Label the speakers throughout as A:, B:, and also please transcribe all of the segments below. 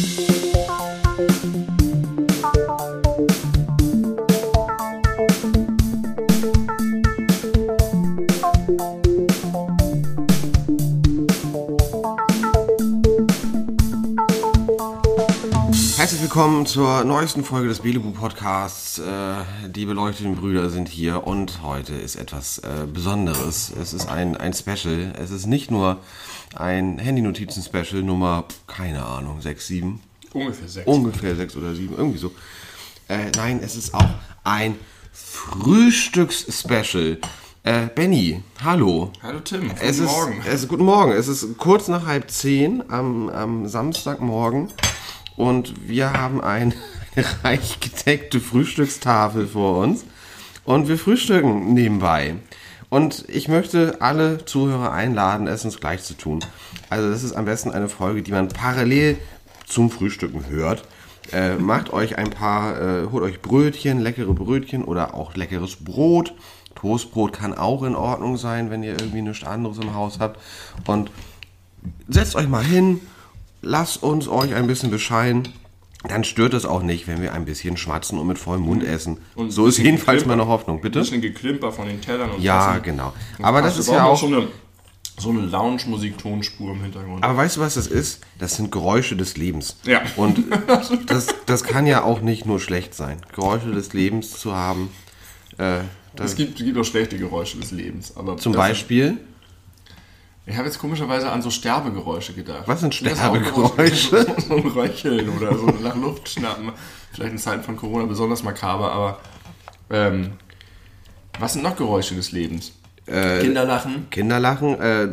A: thank you willkommen zur neuesten Folge des Belebu Podcasts. Äh, die beleuchteten Brüder sind hier und heute ist etwas äh, Besonderes. Es ist ein, ein Special. Es ist nicht nur ein Handy-Notizen-Special Nummer, keine Ahnung, 6, 7.
B: Ungefähr sechs.
A: Ungefähr 6 oder 7, irgendwie so. Äh, nein, es ist auch ein Frühstücks-Special. Äh, Benny, hallo.
B: Hallo Tim, guten
A: Es ist,
B: Morgen.
A: Es ist, guten Morgen. Es ist kurz nach halb zehn am, am Samstagmorgen und wir haben ein, eine reich gedeckte Frühstückstafel vor uns und wir frühstücken nebenbei. Und ich möchte alle Zuhörer einladen, es uns gleich zu tun. Also das ist am besten eine Folge, die man parallel zum Frühstücken hört. Äh, macht euch ein paar, äh, holt euch Brötchen, leckere Brötchen oder auch leckeres Brot. Toastbrot kann auch in Ordnung sein, wenn ihr irgendwie nichts anderes im Haus habt. Und setzt euch mal hin, lasst uns euch ein bisschen bescheiden. Dann stört es auch nicht, wenn wir ein bisschen schmatzen und mit vollem Mund essen.
B: Und
A: so ist jedenfalls
B: Geklimper.
A: meine Hoffnung, bitte.
B: Ein bisschen Geklimper von den Tellern und
A: Ja,
B: Tassen.
A: genau. Aber das
B: Hast
A: ist ja auch.
B: so eine, so eine Lounge-Musik-Tonspur im Hintergrund.
A: Aber weißt du, was das ist? Das sind Geräusche des Lebens.
B: Ja.
A: Und das, das kann ja auch nicht nur schlecht sein. Geräusche des Lebens zu haben. Äh, das,
B: es gibt, es gibt auch schlechte Geräusche des Lebens. Aber
A: zum
B: das-
A: Beispiel.
B: Ich habe jetzt komischerweise an so Sterbegeräusche gedacht.
A: Was sind Sterbegeräusche?
B: So ein Röcheln oder so nach Luft schnappen. Vielleicht in Zeiten von Corona besonders makaber, aber ähm, was sind noch Geräusche des Lebens?
A: Äh,
B: Kinderlachen.
A: Kinderlachen, äh,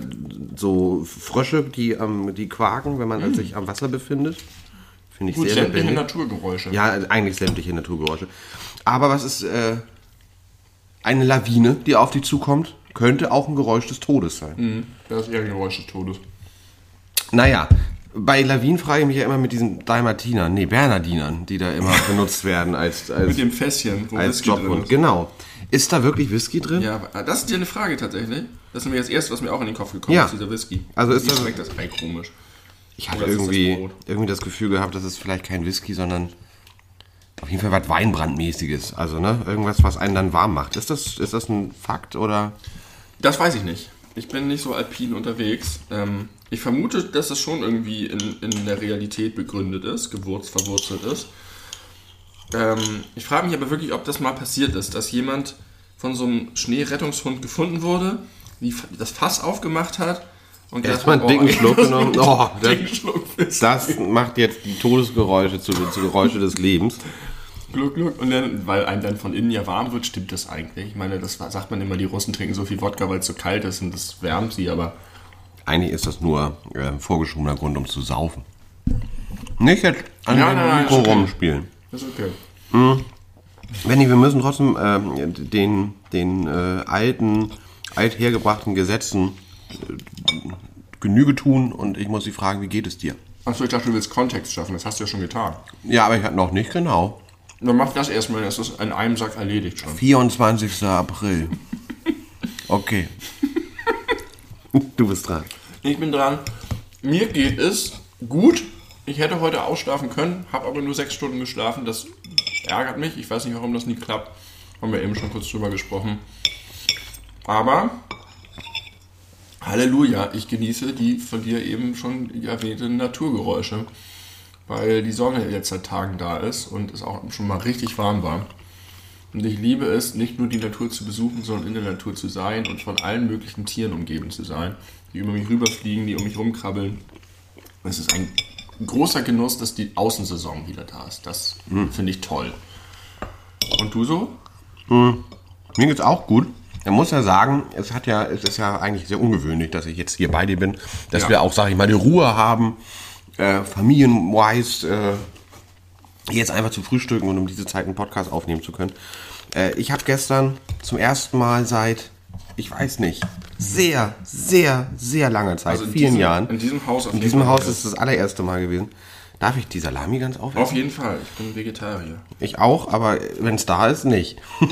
A: so Frösche, die, ähm, die quaken, wenn man sich am Wasser befindet. Finde ich
B: Gut,
A: sehr
B: sämtliche
A: lebendig.
B: Naturgeräusche.
A: Ja, eigentlich sämtliche Naturgeräusche. Aber was ist äh, eine Lawine, die auf dich zukommt? Könnte auch ein Geräusch des Todes sein.
B: Mhm. Das ist eher ein Geräusch des Todes.
A: Naja, bei Lawinen frage ich mich ja immer mit diesen Dalmatinern, nee, Bernardinern, die da immer benutzt werden als, als,
B: Mit dem Fässchen, wo
A: als
B: Whisky
A: Jobhund.
B: ist.
A: Genau. Ist da wirklich Whisky drin?
B: Ja, aber das ist ja eine Frage tatsächlich. Das ist nämlich das Erste, was mir auch in den Kopf gekommen
A: Ja.
B: ist, dieser Whisky.
A: Also ist
B: Wie
A: das-
B: schmeckt das Ei komisch?
A: Ich hatte
B: das
A: irgendwie,
B: Brot?
A: irgendwie das Gefühl gehabt, dass es vielleicht kein Whisky, sondern auf jeden Fall was Weinbrandmäßiges. Also, ne? Irgendwas, was einen dann warm macht. Ist das, ist das ein Fakt oder?
B: Das weiß ich nicht. Ich bin nicht so alpin unterwegs. Ähm, ich vermute, dass es schon irgendwie in, in der Realität begründet ist, gewurzt, verwurzelt ist. Ähm, ich frage mich aber wirklich, ob das mal passiert ist, dass jemand von so einem Schneerettungshund gefunden wurde, die das Fass aufgemacht hat und
A: Erstmal einen
B: hat,
A: dicken Schluck genommen. Oh,
B: einen
A: das,
B: dicken Schluck Whisky.
A: das macht jetzt die Todesgeräusche zu, zu Geräusche des Lebens.
B: Gluck, gluck. Und dann, weil einem dann von innen ja warm wird, stimmt das eigentlich. Ich meine, das sagt man immer, die Russen trinken so viel Wodka, weil es so kalt ist und das wärmt sie, aber
A: Eigentlich ist das nur äh, vorgeschobener Grund, um zu saufen. Nicht jetzt an
B: Ja,
A: dem Mikro
B: ist okay.
A: rumspielen.
B: ist okay.
A: Benny, wir müssen trotzdem ähm, den, den äh, alten, althergebrachten Gesetzen äh, Genüge tun und ich muss Sie fragen, wie geht es dir?
B: Achso, ich dachte, du willst Kontext schaffen, das hast du ja schon getan.
A: Ja, aber ich hatte noch nicht genau.
B: Dann mach das erstmal, das ist in einem Sack erledigt schon.
A: 24. April. Okay. Du bist dran.
B: Ich bin dran. Mir geht es gut. Ich hätte heute ausschlafen können, habe aber nur sechs Stunden geschlafen. Das ärgert mich. Ich weiß nicht, warum das nie klappt. Haben wir eben schon kurz drüber gesprochen. Aber Halleluja, ich genieße die von dir eben schon erwähnten Naturgeräusche, weil die Sonne jetzt seit Tagen da ist und es auch schon mal richtig warm war. Und ich liebe es, nicht nur die Natur zu besuchen, sondern in der Natur zu sein und von allen möglichen Tieren umgeben zu sein, die über mich rüberfliegen, die um mich rumkrabbeln. Es ist ein großer Genuss, dass die Außensaison wieder da ist. Das finde ich toll. Und du so?
A: Mir geht's auch gut. Man muss ja sagen, es hat ja, es ist ja eigentlich sehr ungewöhnlich, dass ich jetzt hier bei dir bin, dass
B: Ja.
A: wir auch, sage ich mal, die Ruhe haben, äh, familienwise, äh, jetzt einfach zu frühstücken und um diese Zeit einen Podcast aufnehmen zu können. Äh, ich habe gestern zum ersten Mal seit, ich weiß nicht, sehr, sehr, sehr langer Zeit,
B: Also in
A: vielen
B: diesem-
A: Jahren.
B: in diesem Haus
A: In diesem Haus ist das allererste Mal gewesen. Darf ich die Salami ganz aufessen?
B: Auf jeden Fall. Ich bin Vegetarier.
A: Ich auch, aber wenn es da ist, nicht.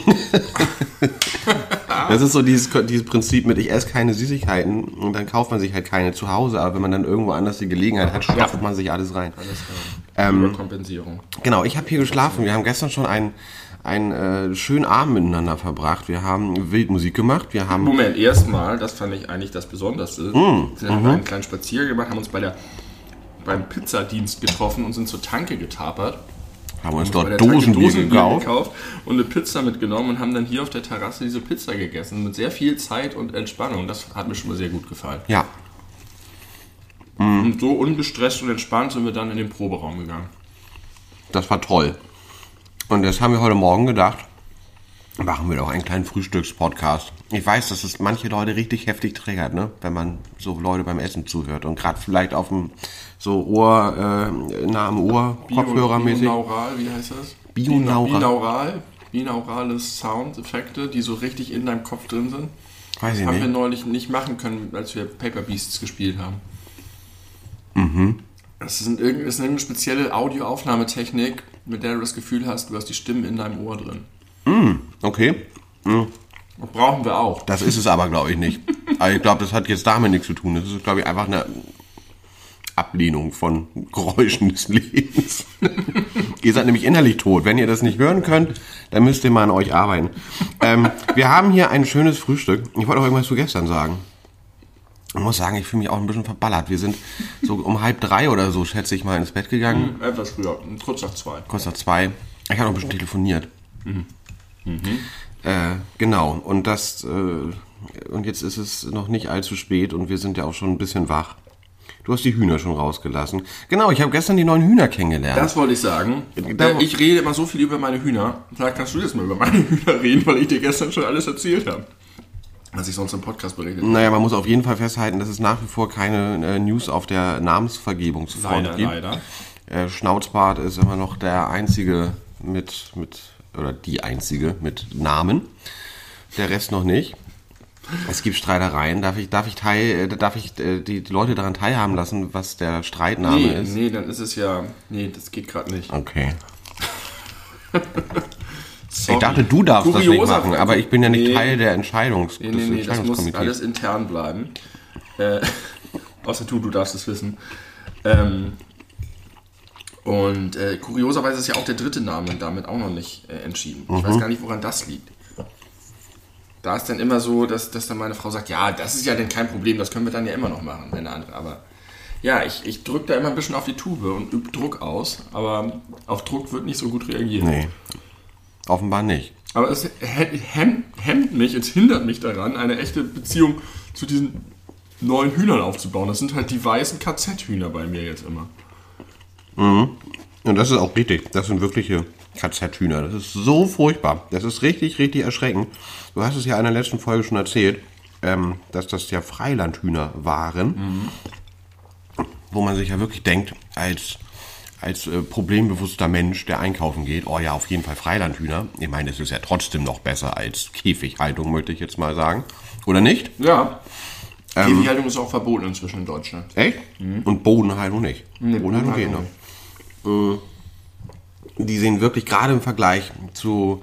A: das ist so dieses, dieses Prinzip mit, ich esse keine Süßigkeiten und dann kauft man sich halt keine zu Hause, aber wenn man dann irgendwo anders die Gelegenheit hat, stopft man sich alles rein.
B: Ähm, Überkompensierung.
A: Genau, ich habe hier geschlafen. Wir haben gestern schon einen, einen äh, schönen Abend miteinander verbracht. Wir haben Wildmusik gemacht. Wir haben
B: Moment, erstmal, das fand ich eigentlich das Besonderste. Mm, wir haben einen kleinen Spaziergang gemacht, haben uns bei der, beim Pizzadienst getroffen und sind zur Tanke getapert.
A: Haben uns dort Dosenbier
B: Dosenbier
A: gekauft.
B: gekauft und eine Pizza mitgenommen und haben dann hier auf der Terrasse diese Pizza gegessen. Mit sehr viel Zeit und Entspannung. Das hat mir schon mal sehr gut gefallen.
A: Ja,
B: Und so ungestresst und entspannt sind wir dann in den Proberaum gegangen.
A: das war toll. Und das haben wir heute Morgen gedacht. Machen wir doch einen kleinen Frühstückspodcast. Ich weiß, dass es manche Leute richtig heftig triggert, ne? wenn man so Leute beim Essen zuhört. Und gerade vielleicht auf dem so Ohr, äh, nah am Ohr, kopfhörermäßig.
B: Binaural, wie heißt das?
A: Binaural.
B: Binaural. Binaurale Soundeffekte, die so richtig in deinem Kopf drin sind.
A: Weiß ich
B: haben wir
A: nicht.
B: neulich nicht machen können, als wir Paper Beasts gespielt haben.
A: Mhm.
B: Das ist, ist eine spezielle Audioaufnahmetechnik, mit der du das Gefühl hast, du hast die Stimmen in deinem Ohr drin.
A: Okay,
B: Das brauchen wir auch.
A: das ist es aber, glaube ich, nicht. Aber ich glaube, das hat jetzt damit nichts zu tun. Das ist, glaube ich, einfach eine Ablehnung von Geräuschen des Lebens. ihr seid nämlich innerlich tot. Wenn ihr das nicht hören könnt, dann müsst ihr mal an euch arbeiten. Ähm, wir haben hier ein schönes Frühstück. Ich wollte auch irgendwas zu gestern sagen. Ich muss sagen, ich fühle mich auch ein bisschen verballert. Wir sind so um halb drei oder so, schätze ich mal, ins Bett gegangen.
B: Etwas früher, kurz nach zwei.
A: kurz nach zwei. Ich habe noch ein bisschen telefoniert. Äh, genau. Und das äh, und jetzt ist es noch nicht allzu spät und wir sind ja auch schon ein bisschen wach. Du hast die Hühner schon rausgelassen. Genau, ich habe gestern die neuen Hühner kennengelernt.
B: Das wollte ich sagen.
A: Da-
B: Äh, ich rede immer so viel über meine Hühner. Vielleicht kannst du jetzt mal über meine Hühner reden, weil ich dir gestern schon alles erzählt habe. Was ich sonst im Podcast berichtet habe.
A: naja, man muss auf jeden Fall festhalten, dass es nach wie vor keine äh, News auf der Namensvergebungsfront
B: Leider,
A: gibt.
B: leider.
A: Äh, Schnauzbart ist immer noch der einzige mit, mit, oder die einzige mit Namen. Der Rest noch nicht. Es gibt Streitereien. Darf ich, darf ich, teil, äh, darf ich äh, die, die Leute daran teilhaben lassen, was der Streitname
B: Nee,
A: ist?
B: nee, dann ist es ja. Nee, das geht gerade nicht.
A: Okay. Ich dachte, du darfst das nicht
B: Kurioser-
A: machen, aber ich bin ja nicht
B: Nee.
A: Teil der Entscheidungs
B: Nee,
A: des
B: nee, nee, das muss
A: Entscheidungskomitees.
B: alles intern bleiben. Äh, außer du, du darfst es wissen. Ähm, und äh, kurioserweise ist ja auch der dritte Name damit auch noch nicht äh, entschieden. Ich
A: Mhm.
B: weiß gar nicht, woran das liegt. Da ist dann immer so, dass, dass dann meine Frau sagt, ja, das ist ja dann kein Problem, das können wir dann ja immer noch machen, wenn der andere. Aber ja, ich, ich drücke da immer ein bisschen auf die Tube und übe Druck aus, aber auf Druck wird nicht so gut reagiert.
A: Nee. Offenbar nicht.
B: Aber es hemmt mich, es hindert mich daran, eine echte Beziehung zu diesen neuen Hühnern aufzubauen. Das sind halt die weißen KZ-Hühner bei mir jetzt immer.
A: Und das ist auch richtig. Das sind wirkliche KZ-Hühner. Das ist so furchtbar. Das ist richtig, richtig erschreckend. Du hast es ja in der letzten Folge schon erzählt, ähm, dass das ja Freilandhühner waren. Wo man sich ja wirklich denkt, als, als äh, problembewusster Mensch, der einkaufen geht, oh ja, auf jeden Fall Freilandhühner. Ich meine, es ist ja trotzdem noch besser als Käfighaltung, möchte ich jetzt mal sagen. Oder nicht?
B: Ja.
A: Ähm.
B: Käfighaltung ist auch verboten inzwischen in Deutschland.
A: Echt? Und Bodenhaltung nicht.
B: Nee,
A: Bodenhaltung geht noch.
B: Bodenhaltung
A: Die sehen wirklich gerade im Vergleich zu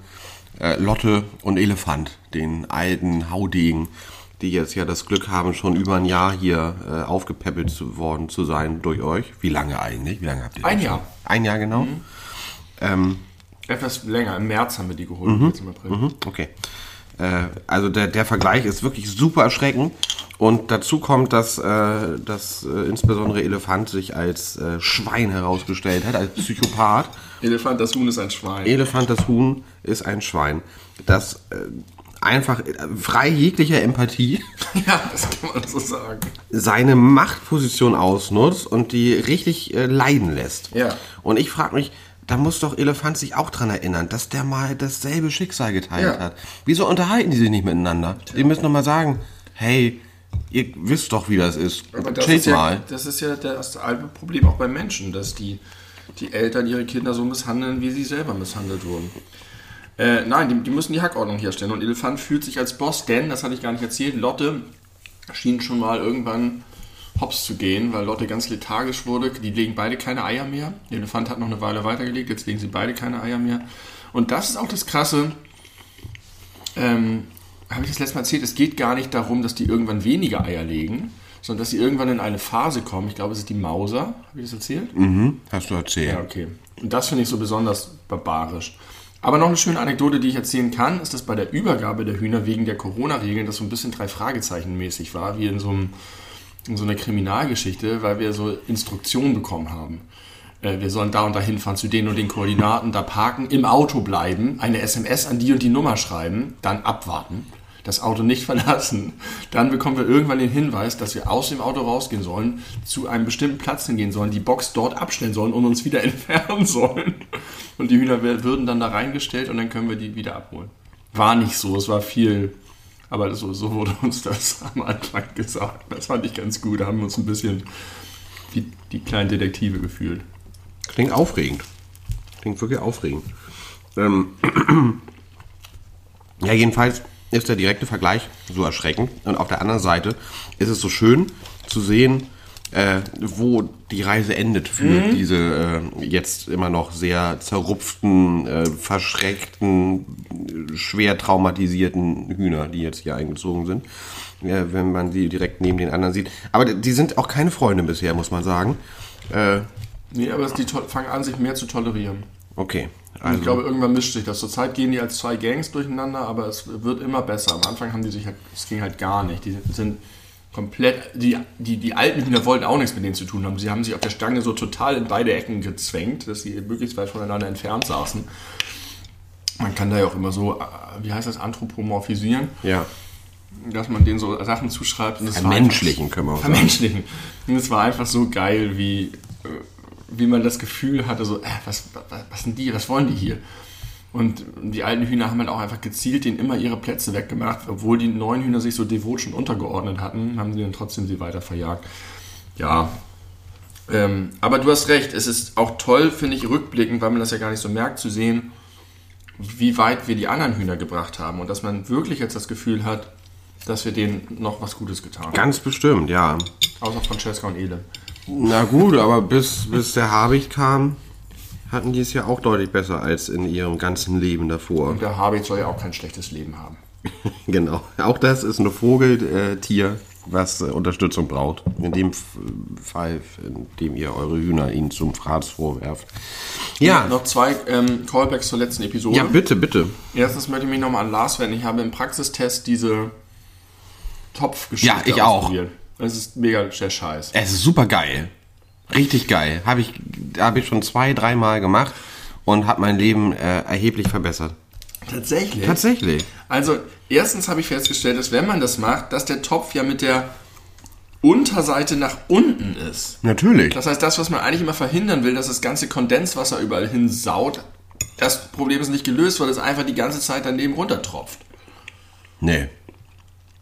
A: äh, Lotte und Elefant, den alten Haudegen, die jetzt ja das Glück haben, schon über ein Jahr hier äh, aufgepäppelt zu worden zu sein durch euch. Wie lange eigentlich? Wie lange habt ihr
B: Ein
A: das
B: Jahr.
A: schon? Ein Jahr genau?
B: Etwas länger, im März haben wir die geholt, jetzt im April.
A: Mhm, Okay. Äh, also der, der Vergleich ist wirklich super erschreckend. Und dazu kommt, dass, äh, dass äh, insbesondere Elefant sich als äh, Schwein herausgestellt hat, als Psychopath.
B: Elefant, das Huhn ist ein Schwein.
A: Elefant, das Huhn, ist ein Schwein. Das äh, einfach äh, frei jeglicher Empathie
B: ja, das kann man so sagen.
A: seine Machtposition ausnutzt und die richtig äh, leiden lässt.
B: Ja.
A: Und ich frage mich, da muss doch Elefant sich auch dran erinnern, dass der mal dasselbe Schicksal geteilt
B: Ja.
A: hat. Wieso unterhalten die sich nicht miteinander? Die müssen doch mal sagen, hey, ihr wisst doch, wie das ist.
B: Aber das ist, ja,
A: mal.
B: das ist ja das alte Problem auch bei Menschen, dass die, die Eltern ihre Kinder so misshandeln, wie sie selber misshandelt wurden. Äh, nein, die, die müssen die Hackordnung herstellen. Und Elefant fühlt sich als Boss, denn, das hatte ich gar nicht erzählt, Lotte schien schon mal irgendwann hops zu gehen, weil Lotte ganz lethargisch wurde. Die legen beide keine Eier mehr. Der Elefant hat noch eine Weile weitergelegt, jetzt legen sie beide keine Eier mehr. Und das ist auch das Krasse. Ähm, habe ich das letzte Mal erzählt, es geht gar nicht darum, dass die irgendwann weniger Eier legen, sondern dass sie irgendwann in eine Phase kommen. Ich glaube, es ist die Mauser. Habe ich das erzählt?
A: Mhm, hast du erzählt.
B: Ja, okay. Und das finde ich so besonders barbarisch. Aber noch eine schöne Anekdote, die ich erzählen kann, ist, dass bei der Übergabe der Hühner wegen der Corona-Regeln das so ein bisschen drei Fragezeichen mäßig war, wie in so, einem, in so einer Kriminalgeschichte, weil wir so Instruktionen bekommen haben. Äh, wir sollen da und da hinfahren zu den und den Koordinaten, da parken, im Auto bleiben, eine SMS an die und die Nummer schreiben, dann abwarten das Auto nicht verlassen. Dann bekommen wir irgendwann den Hinweis, dass wir aus dem Auto rausgehen sollen, zu einem bestimmten Platz hingehen sollen, die Box dort abstellen sollen und uns wieder entfernen sollen. Und die Hühner würden dann da reingestellt und dann können wir die wieder abholen. War nicht so, es war viel, aber so, so wurde uns das am Anfang gesagt. Das fand ich ganz gut, da haben wir uns ein bisschen wie die kleinen Detektive gefühlt.
A: Klingt aufregend. Klingt wirklich aufregend. Ähm, ja, jedenfalls ist der direkte Vergleich so erschreckend. Und auf der anderen Seite ist es so schön zu sehen, äh, wo die Reise endet für mhm. diese äh, jetzt immer noch sehr zerrupften, äh, verschreckten, schwer traumatisierten Hühner, die jetzt hier eingezogen sind, wenn man sie direkt neben den anderen sieht. Aber die sind auch keine Freunde bisher, muss man sagen.
B: Äh, nee, aber die fangen an, sich mehr zu tolerieren.
A: Okay.
B: Also. Ich glaube, irgendwann mischt sich das. Zurzeit gehen die als zwei Gangs durcheinander, aber es wird immer besser. Am Anfang haben die sich halt, es ging halt gar nicht. Die sind komplett, die, die, die alten Hühner wollten auch nichts mit denen zu tun haben. Sie haben sich auf der Stange so total in beide Ecken gezwängt, dass sie möglichst weit voneinander entfernt saßen. Man kann da ja auch immer so, äh, wie heißt das, anthropomorphisieren.
A: Ja.
B: Dass man denen so Sachen zuschreibt. Und
A: das Vermenschlichen einfach, können wir auch
B: Vermenschlichen. Und es war einfach so geil, wie äh, wie man das Gefühl hatte, so, äh, was, was, was sind die, was wollen die hier? Und die alten Hühner haben halt auch einfach gezielt denen immer ihre Plätze weggemacht, obwohl die neuen Hühner sich so devot schon untergeordnet hatten, haben sie dann trotzdem sie weiter verjagt. Ja. Ähm, aber du hast recht, es ist auch toll, finde ich, rückblickend, weil man das ja gar nicht so merkt, zu sehen, wie weit wir die anderen Hühner gebracht haben und dass man wirklich jetzt das Gefühl hat, dass wir denen noch was Gutes getan haben.
A: Ganz bestimmt, ja.
B: Außer Francesca und Ele.
A: Na gut, aber bis, bis der Habicht kam, hatten die es ja auch deutlich besser als in ihrem ganzen Leben davor.
B: Und der Habicht soll ja auch kein schlechtes Leben haben.
A: genau. Auch das ist ein Vogeltier, was äh, Unterstützung braucht. In dem Fall, in dem ihr eure Hühner ihnen zum Fraß vorwerft.
B: Ja. Noch zwei ähm, Callbacks zur letzten Episode.
A: Ja, bitte, bitte.
B: Erstens möchte ich mich nochmal an Lars wenden. Ich habe im Praxistest diese Topfgeschichte
A: Ja, ich auch.
B: Es ist mega der Scheiß.
A: Es ist super geil. Richtig geil. Habe ich, hab ich schon zwei, dreimal gemacht und hat mein Leben äh, erheblich verbessert.
B: Tatsächlich?
A: Tatsächlich.
B: Also, erstens habe ich festgestellt, dass wenn man das macht, dass der Topf ja mit der Unterseite nach unten ist.
A: Natürlich.
B: Das heißt, das, was man eigentlich immer verhindern will, dass das ganze Kondenswasser überall hinsaut, das Problem ist nicht gelöst, weil es einfach die ganze Zeit daneben runtertropft.
A: Nee.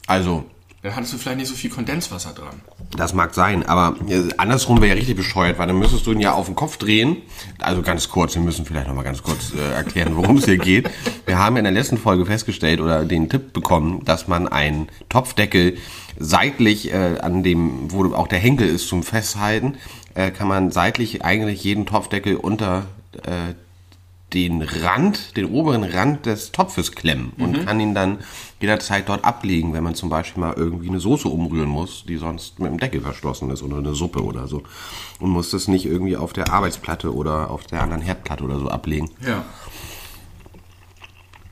A: Also,
B: dann hattest du vielleicht nicht so viel Kondenswasser dran.
A: Das mag sein, aber äh, andersrum wäre ja richtig bescheuert, weil dann müsstest du ihn ja auf den Kopf drehen. Also ganz kurz, wir müssen vielleicht nochmal ganz kurz äh, erklären, worum es hier geht. Wir haben in der letzten Folge festgestellt oder den Tipp bekommen, dass man einen Topfdeckel seitlich äh, an dem, wo auch der Henkel ist zum Festhalten, äh, kann man seitlich eigentlich jeden Topfdeckel unter äh, den Rand, den oberen Rand des Topfes klemmen und mhm. kann ihn dann jederzeit dort ablegen, wenn man zum Beispiel mal irgendwie eine Soße umrühren muss, die sonst mit dem Deckel verschlossen ist oder eine Suppe oder so. Und muss das nicht irgendwie auf der Arbeitsplatte oder auf der anderen Herdplatte oder so ablegen.
B: Ja.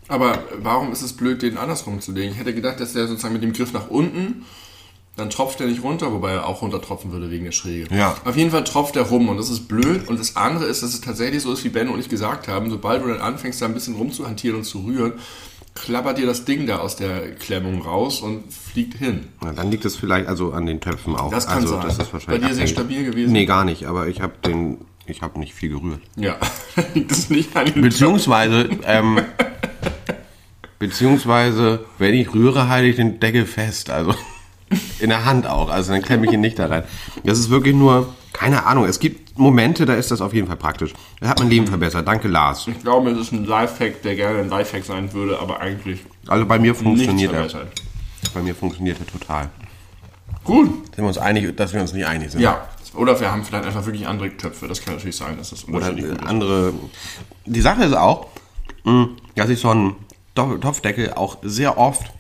B: Aber warum ist es blöd, den andersrum zu legen? Ich hätte gedacht, dass der sozusagen mit dem Griff nach unten dann tropft er nicht runter, wobei er auch runtertropfen würde wegen der Schräge.
A: Ja.
B: Auf jeden Fall tropft er rum und das ist blöd. Und das andere ist, dass es tatsächlich so ist, wie Ben und ich gesagt haben, sobald du dann anfängst, da ein bisschen rumzuhantieren und zu rühren, klappert dir das Ding da aus der Klemmung raus und fliegt hin.
A: Na, dann liegt es vielleicht also an den Töpfen auch.
B: Das kann
A: also,
B: sein.
A: Das ist wahrscheinlich
B: Bei dir sehr stabil gewesen?
A: Nee, gar nicht, aber ich habe den, ich habe nicht viel gerührt.
B: Ja, liegt es nicht an den
A: Beziehungsweise, ähm, beziehungsweise, wenn ich rühre, halte ich den Deckel fest, also in der Hand auch, also dann klemme ich ihn nicht da rein. Das ist wirklich nur, keine Ahnung, es gibt Momente, da ist das auf jeden Fall praktisch. Da hat mein Leben verbessert. Danke, Lars.
B: Ich glaube, es ist ein Lifehack, der gerne ein Lifehack sein würde, aber eigentlich.
A: Also bei mir funktioniert er. Bei mir funktioniert er total.
B: Gut.
A: Sind wir uns einig, dass wir uns nicht einig sind?
B: Ja. Oder wir haben vielleicht einfach wirklich andere Töpfe. Das kann natürlich sein, dass das
A: Oder andere. Die Sache ist auch, hm, dass ich so einen Topfdeckel auch sehr oft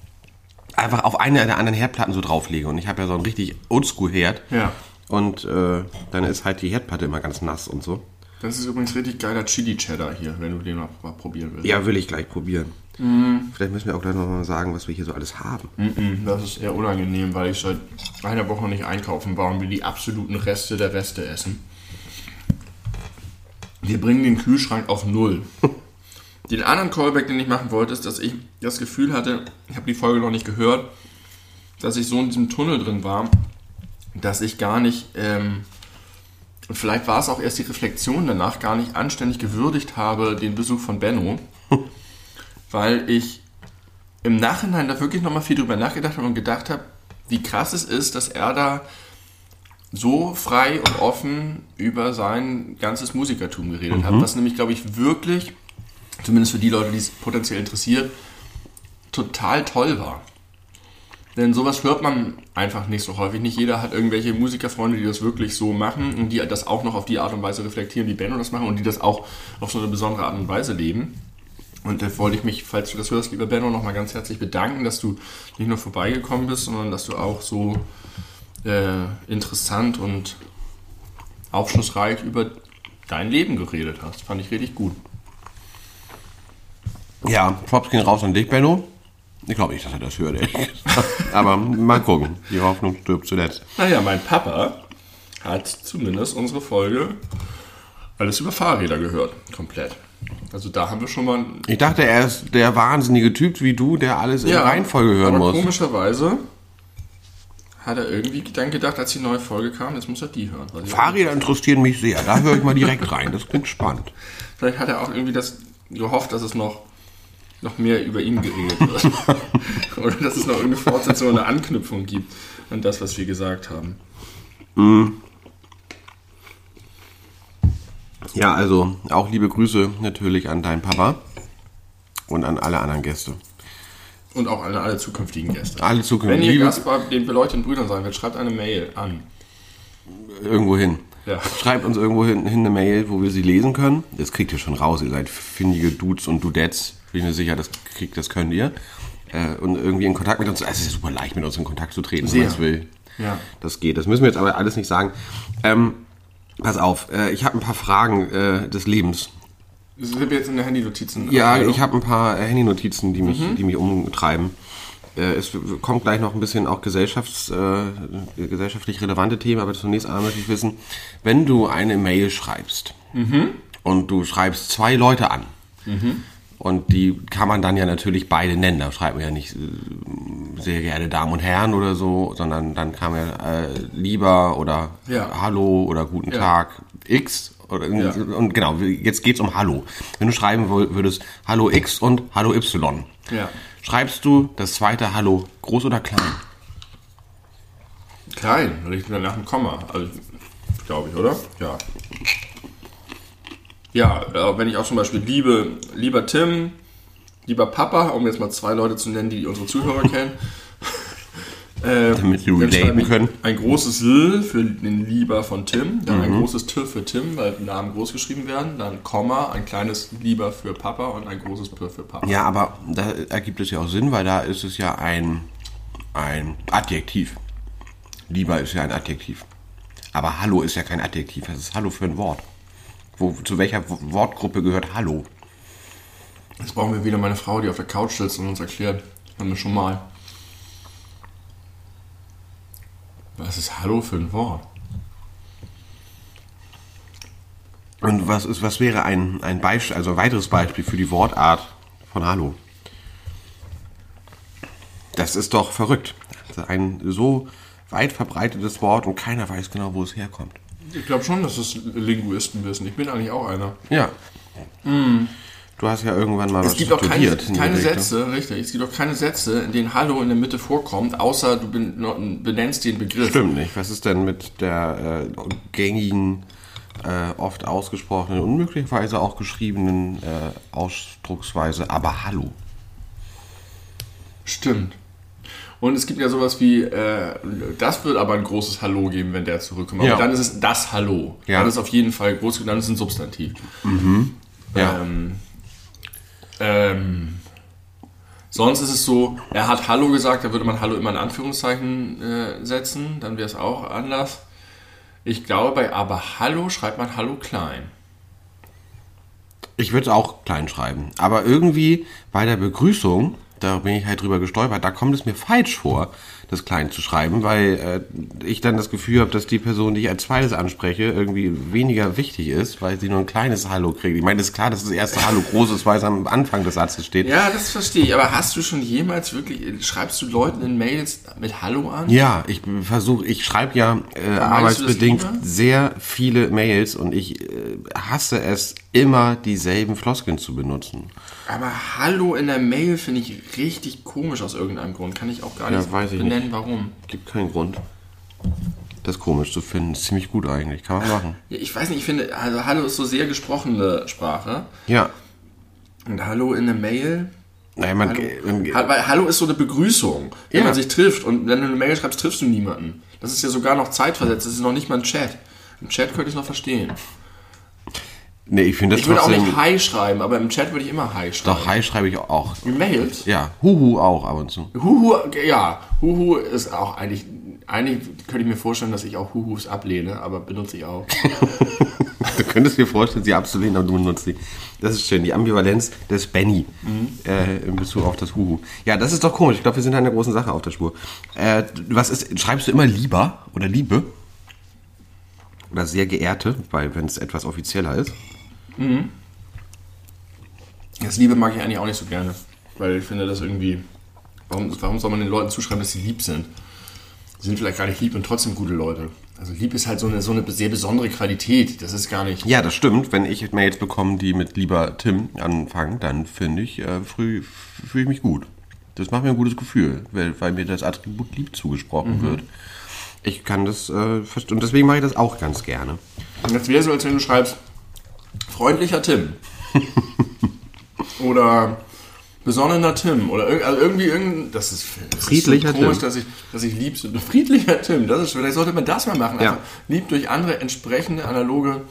A: einfach auf eine der anderen Herdplatten so drauflege. Und ich habe ja so einen richtig Oldschool-Herd.
B: Ja.
A: Und äh, dann ist halt die Herdplatte immer ganz nass und so.
B: Das ist übrigens richtig geiler Chili Cheddar hier, wenn du den noch mal probieren willst.
A: Ja, will ich gleich probieren. Vielleicht müssen wir auch gleich noch mal sagen, was wir hier so alles haben.
B: Mhm, Das ist eher unangenehm, weil ich seit einer Woche nicht einkaufen war und wir die absoluten Reste der Reste essen. Wir bringen den Kühlschrank auf Null. Den anderen Callback, den ich machen wollte, ist, dass ich das Gefühl hatte, ich habe die Folge noch nicht gehört, dass ich so in diesem Tunnel drin war, dass ich gar nicht, ähm, und vielleicht war es auch erst die Reflexion danach, gar nicht anständig gewürdigt habe, den Besuch von Benno, weil ich im Nachhinein da wirklich nochmal viel drüber nachgedacht habe und gedacht habe, wie krass es ist, dass er da so frei und offen über sein ganzes Musikertum geredet hat. Was nämlich, glaube ich, wirklich, zumindest für die Leute, die es potenziell interessiert, total toll war. Denn sowas hört man einfach nicht so häufig. Nicht jeder hat irgendwelche Musikerfreunde, die das wirklich so machen und die das auch noch auf die Art und Weise reflektieren, wie Benno das machen und die das auch auf so eine besondere Art und Weise leben. Und da wollte ich mich, falls du das hörst, lieber Benno, nochmal ganz herzlich bedanken, dass du nicht nur vorbeigekommen bist, sondern dass du auch so äh, interessant und aufschlussreich über dein Leben geredet hast. Fand ich richtig gut.
A: Ja, Props gehen raus an dich, Benno. Ich glaube nicht, dass er das hört. Aber mal gucken. Die Hoffnung stirbt zuletzt.
B: Naja, mein Papa hat zumindest unsere Folge alles über Fahrräder gehört. Komplett. Also da haben wir schon mal...
A: Ich dachte, er ist der wahnsinnige Typ wie du, der alles in Reihenfolge hören
B: aber
A: muss.
B: komischerweise hat er irgendwie dann gedacht, als die neue Folge kam, jetzt muss er die hören.
A: Fahrräder interessieren mich sehr. Da höre ich mal direkt rein. Das klingt spannend.
B: Vielleicht hat er auch irgendwie das gehofft, dass es noch, noch mehr über ihn geredet wird. Oder dass es noch irgendeine Fortsetzung oder eine Anknüpfung gibt an das, was wir gesagt haben.
A: Ja, also auch liebe Grüße natürlich an deinen Papa und an alle anderen Gäste.
B: Und auch an alle zukünftigen Gäste.
A: Alle
B: Wenn
A: zukünftig
B: ihr Gast bei den beleuchteten Brüdern sein wollt, schreibt eine Mail an.
A: irgendwo hin.
B: Ja.
A: Schreibt uns irgendwo hin, hin eine Mail, wo wir sie lesen können. Das kriegt ihr schon raus. Ihr seid findige Dudes und Dudettes. Bin mir sicher, das kriegt, das könnt ihr. Äh, und irgendwie in Kontakt mit uns. Also es ist super leicht, mit uns in Kontakt zu treten, wenn man es will.
B: Ja.
A: Das geht. Das müssen wir jetzt aber alles nicht sagen. Ähm, pass auf, äh, ich habe ein paar Fragen äh, des Lebens.
B: Sind wir jetzt in der Handy-Notizen?
A: Ja,
B: Abteilung?
A: ich habe ein paar äh, Handynotizen, die
B: Mhm.
A: mich, die mich umtreiben. Äh, es kommt gleich noch ein bisschen auch gesellschafts, äh, gesellschaftlich relevante Themen, aber zunächst einmal möchte ich wissen, wenn du eine Mail schreibst
B: Mhm.
A: und du schreibst zwei Leute an und die kann man dann ja natürlich beide nennen, da schreibt man ja nicht äh, sehr geehrte Damen und Herren oder so, sondern dann kann man äh, lieber oder
B: Ja.
A: Hallo oder Guten
B: Ja.
A: Tag X oder,
B: Ja.
A: und genau, jetzt geht's um Hallo. Wenn du schreiben würdest Hallo X und Hallo Y, schreibst du das zweite Hallo groß oder klein?
B: Klein, richtig nach dem Komma. Also, glaube ich, oder? Ja. Ja, äh, wenn ich auch zum Beispiel liebe, lieber Tim, lieber Papa, um jetzt mal zwei Leute zu nennen, die unsere Zuhörer kennen. Äh,
A: Damit
B: dann
A: relaten können.
B: Ein großes L für den Lieber von Tim, dann ein großes T für Tim, weil Namen groß geschrieben werden, dann Komma, ein kleines Lieber für Papa und ein großes P für Papa.
A: Ja, aber da ergibt es ja auch Sinn, weil da ist es ja ein, ein Adjektiv. Lieber ist ja ein Adjektiv. Aber Hallo ist ja kein Adjektiv, das ist Hallo für ein Wort. Wo, zu welcher Wo- Wortgruppe gehört Hallo?
B: Jetzt brauchen wir wieder meine Frau, die auf der Couch sitzt und uns erklärt, haben wir schon mal. Was ist Hallo für ein Wort?
A: Und was, ist, was wäre ein, ein Beispiel, also ein weiteres Beispiel für die Wortart von Hallo? Das ist doch verrückt. Ein so weit verbreitetes Wort und keiner weiß genau, wo es herkommt.
B: Ich glaube schon, dass es Linguisten wissen. Ich bin eigentlich auch einer.
A: Ja. Du hast ja irgendwann mal
B: Es
A: was
B: gibt auch keine, keine. Sätze, richtig. Es gibt auch keine Sätze, in denen Hallo in der Mitte vorkommt, außer du ben- benennst den Begriff.
A: Stimmt nicht. Was ist denn mit der äh, gängigen, äh, oft ausgesprochenen und möglicherweise auch geschriebenen äh, Ausdrucksweise, aber Hallo?
B: Stimmt. Und es gibt ja sowas wie, äh, das wird aber ein großes Hallo geben, wenn der zurückkommt. Aber
A: Ja.
B: dann ist es das Hallo.
A: Ja.
B: Dann ist auf jeden Fall groß, dann ist es ein Substantiv.
A: Ja.
B: Ähm, ähm, Sonst ist es so, er hat Hallo gesagt, da würde man Hallo immer in Anführungszeichen äh, setzen, dann wäre es auch anders. Ich glaube, bei aber Hallo schreibt man Hallo klein.
A: Ich würde es auch klein schreiben. Aber irgendwie bei der Begrüßung, da bin ich halt drüber gestolpert, da kommt es mir falsch vor, das klein zu schreiben, weil äh, ich dann das Gefühl habe, dass die Person, die ich als zweites anspreche, irgendwie weniger wichtig ist, weil sie nur ein kleines Hallo kriegt. Ich meine, es ist klar, dass das erste Hallo groß ist, weil es am Anfang des Satzes steht.
B: Ja, das verstehe ich. Aber hast du schon jemals wirklich, schreibst du Leuten in Mails mit Hallo an?
A: Ja, ich versuche, ich schreibe ja äh, arbeitsbedingt sehr viele Mails und ich äh, hasse es, immer dieselben Floskeln zu benutzen.
B: Aber Hallo in der Mail finde ich richtig komisch aus irgendeinem Grund. Kann ich auch gar
A: Ja,
B: nicht benennen, warum.
A: Gibt keinen Grund. Das komisch zu finden. Ist ziemlich gut eigentlich. Kann man machen.
B: Ja, ich weiß nicht, ich finde, also Hallo ist so sehr gesprochene Sprache.
A: Ja.
B: Und Hallo in der Mail.
A: Naja, man,
B: Hallo,
A: man,
B: weil Hallo ist so eine Begrüßung, wenn
A: Ja.
B: man sich trifft. Und wenn du eine Mail schreibst, triffst du niemanden. Das ist ja sogar noch zeitversetzt. Das ist noch nicht mal ein Chat. Im Chat könnte ich noch verstehen.
A: Nee, ich finde das
B: Ich würde auch nicht Hi schreiben, aber im Chat würde ich immer Hi schreiben.
A: Doch, Hi schreibe ich auch.
B: In Mails?
A: Ja, Huhu auch ab und zu.
B: Huhu, ja, Huhu ist auch eigentlich, eigentlich könnte ich mir vorstellen, dass ich auch Huhus ablehne, aber benutze ich auch.
A: Du könntest dir vorstellen, sie abzulehnen, aber du benutzt sie. Das ist schön, die Ambivalenz des Benny äh, in Bezug auf das Huhu. Ja, das ist doch komisch. Ich glaube, wir sind an einer großen Sache auf der Spur. Äh, was ist, schreibst du immer lieber oder Liebe? Oder sehr geehrte, weil wenn es etwas offizieller ist.
B: Das Liebe mag ich eigentlich auch nicht so gerne, weil ich finde das irgendwie, warum, warum soll man den Leuten zuschreiben, dass sie lieb sind? Sie sind vielleicht gar nicht lieb und trotzdem gute Leute. Also lieb ist halt so eine, so eine sehr besondere Qualität. Das ist gar nicht...
A: Ja, das stimmt. Wenn ich Mails bekomme, die mit lieber Tim anfangen, dann finde ich, äh, fühle fühl ich mich gut. Das macht mir ein gutes Gefühl, weil, weil mir das Attribut lieb zugesprochen wird. Ich kann das äh, verstehen. Und deswegen mache ich das auch ganz gerne.
B: Und das wäre so, als wenn du schreibst, freundlicher Tim. oder besonnener Tim. Oder irg also irgendwie irgendein. Das ist, das
A: Friedlicher
B: ist so komisch,
A: Tim.
B: dass ich, dass ich lieb. Friedlicher Tim, das ist vielleicht sollte man das mal machen.
A: Ja.
B: Einfach lieb durch andere entsprechende analoge,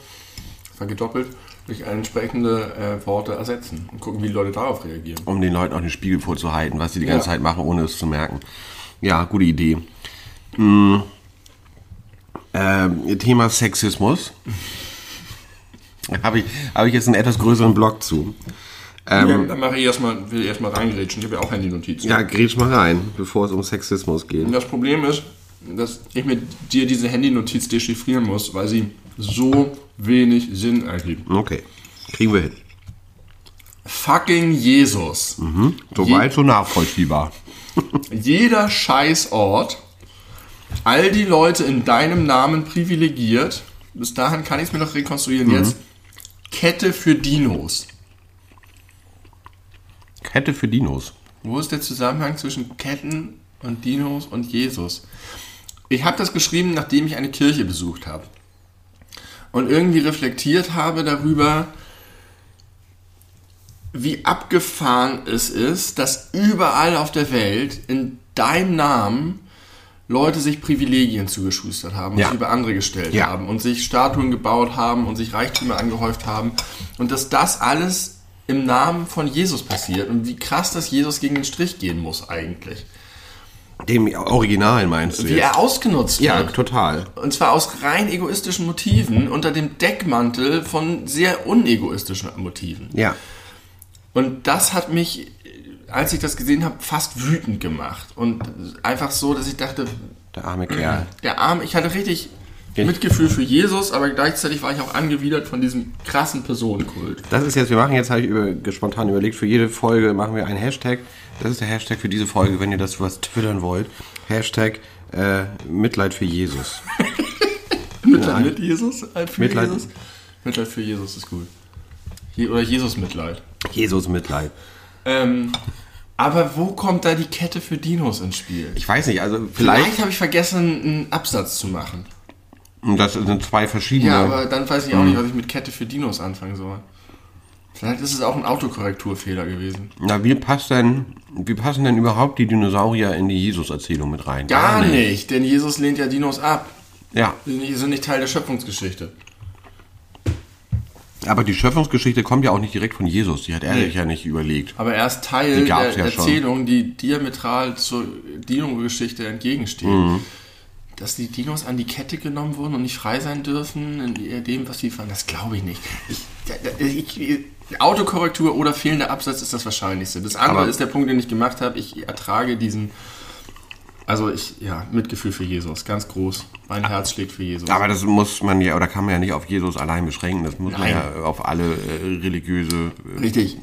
B: das war gedoppelt, durch entsprechende äh, Worte ersetzen und gucken, wie die Leute darauf reagieren.
A: Um den Leuten auch den Spiegel vorzuhalten, was sie die ganze
B: Ja.
A: Zeit machen, ohne es zu merken. Ja, gute Idee. Hm. Ähm, Thema Sexismus. Habe ich, hab ich jetzt einen etwas größeren Blog zu. Ähm,
B: ja, dann mache ich erstmal, will ich erstmal reingrätschen. Ich habe ja auch Handy-Notizen.
A: Ja, grätsch mal rein, bevor es um Sexismus geht.
B: Und das Problem ist, dass ich mit dir diese Handy-Notiz dechiffrieren muss, weil sie so wenig Sinn ergibt.
A: Okay, kriegen wir hin.
B: Fucking Jesus.
A: Soweit so nachvollziehbar.
B: Jeder Scheißort, all die Leute in deinem Namen privilegiert, bis dahin kann ich es mir noch rekonstruieren. Jetzt Kette für Dinos.
A: Kette für Dinos.
B: Wo ist der Zusammenhang zwischen Ketten und Dinos und Jesus? Ich habe das geschrieben, nachdem ich eine Kirche besucht habe. Und irgendwie reflektiert habe darüber, wie abgefahren es ist, dass überall auf der Welt in deinem Namen Leute sich Privilegien zugeschustert haben und
A: Ja.
B: sich über andere gestellt
A: Ja.
B: haben und sich Statuen gebaut haben und sich Reichtümer angehäuft haben. Und dass das alles im Namen von Jesus passiert und wie krass, dass Jesus gegen den Strich gehen muss eigentlich.
A: Dem Original meinst du
B: Wie
A: jetzt?
B: er ausgenutzt
A: Ja,
B: wird.
A: total.
B: Und zwar aus rein egoistischen Motiven unter dem Deckmantel von sehr unegoistischen Motiven.
A: Ja.
B: Und das hat mich, als ich das gesehen habe, fast wütend gemacht. Und einfach so, dass ich dachte,
A: Der arme Kerl.
B: der Arm, ich hatte richtig. Mitgefühl für Jesus, aber gleichzeitig war ich auch angewidert von diesem krassen Personenkult.
A: Das ist jetzt, wir machen jetzt, habe ich über, spontan überlegt, für jede Folge machen wir einen Hashtag. Das ist der Hashtag für diese Folge, wenn ihr das was twittern wollt. Hashtag äh, Mitleid für Jesus.
B: Mitleid mit Jesus? Äh, Für
A: Mitleid.
B: Jesus? Mitleid für Jesus ist gut. Je- Oder Jesus-Mitleid.
A: Jesus Mitleid.
B: Ähm, aber wo kommt da die Kette für Dinos ins Spiel?
A: Ich weiß nicht, also
B: Vielleicht
A: vielleicht,
B: habe ich vergessen, einen Absatz zu machen.
A: das sind zwei verschiedene.
B: Ja, aber dann weiß ich auch nicht, was ich mit Kette für Dinos anfangen soll. Vielleicht ist es auch ein Autokorrekturfehler gewesen.
A: Na, wie passt denn, wie passen denn überhaupt die Dinosaurier in die Jesus-Erzählung mit rein?
B: Gar nicht, denn Jesus lehnt ja Dinos ab.
A: Ja,
B: Die sind nicht Teil der Schöpfungsgeschichte.
A: Aber die Schöpfungsgeschichte kommt ja auch nicht direkt von Jesus. Die hat er sich ja nicht überlegt.
B: Aber er ist Teil der
A: ja schon.
B: Erzählung, die diametral zur Dino-Geschichte entgegensteht.
A: Mhm.
B: Dass die Dinos an die Kette genommen wurden und nicht frei sein dürfen in dem, was sie fanden, das glaube ich nicht. Ich, ich, Autokorrektur oder fehlender Absatz ist das Wahrscheinlichste. Das andere
A: Aber-
B: ist der Punkt, den ich gemacht habe. Ich ertrage diesen, also ich, ja, Mitgefühl für Jesus, ganz groß. Mein Herz schlägt für Jesus.
A: Aber das muss man ja, oder kann man ja nicht auf Jesus allein beschränken. Das muss man
B: Nein.
A: ja auf alle äh, religiöse. Äh,
B: Richtig.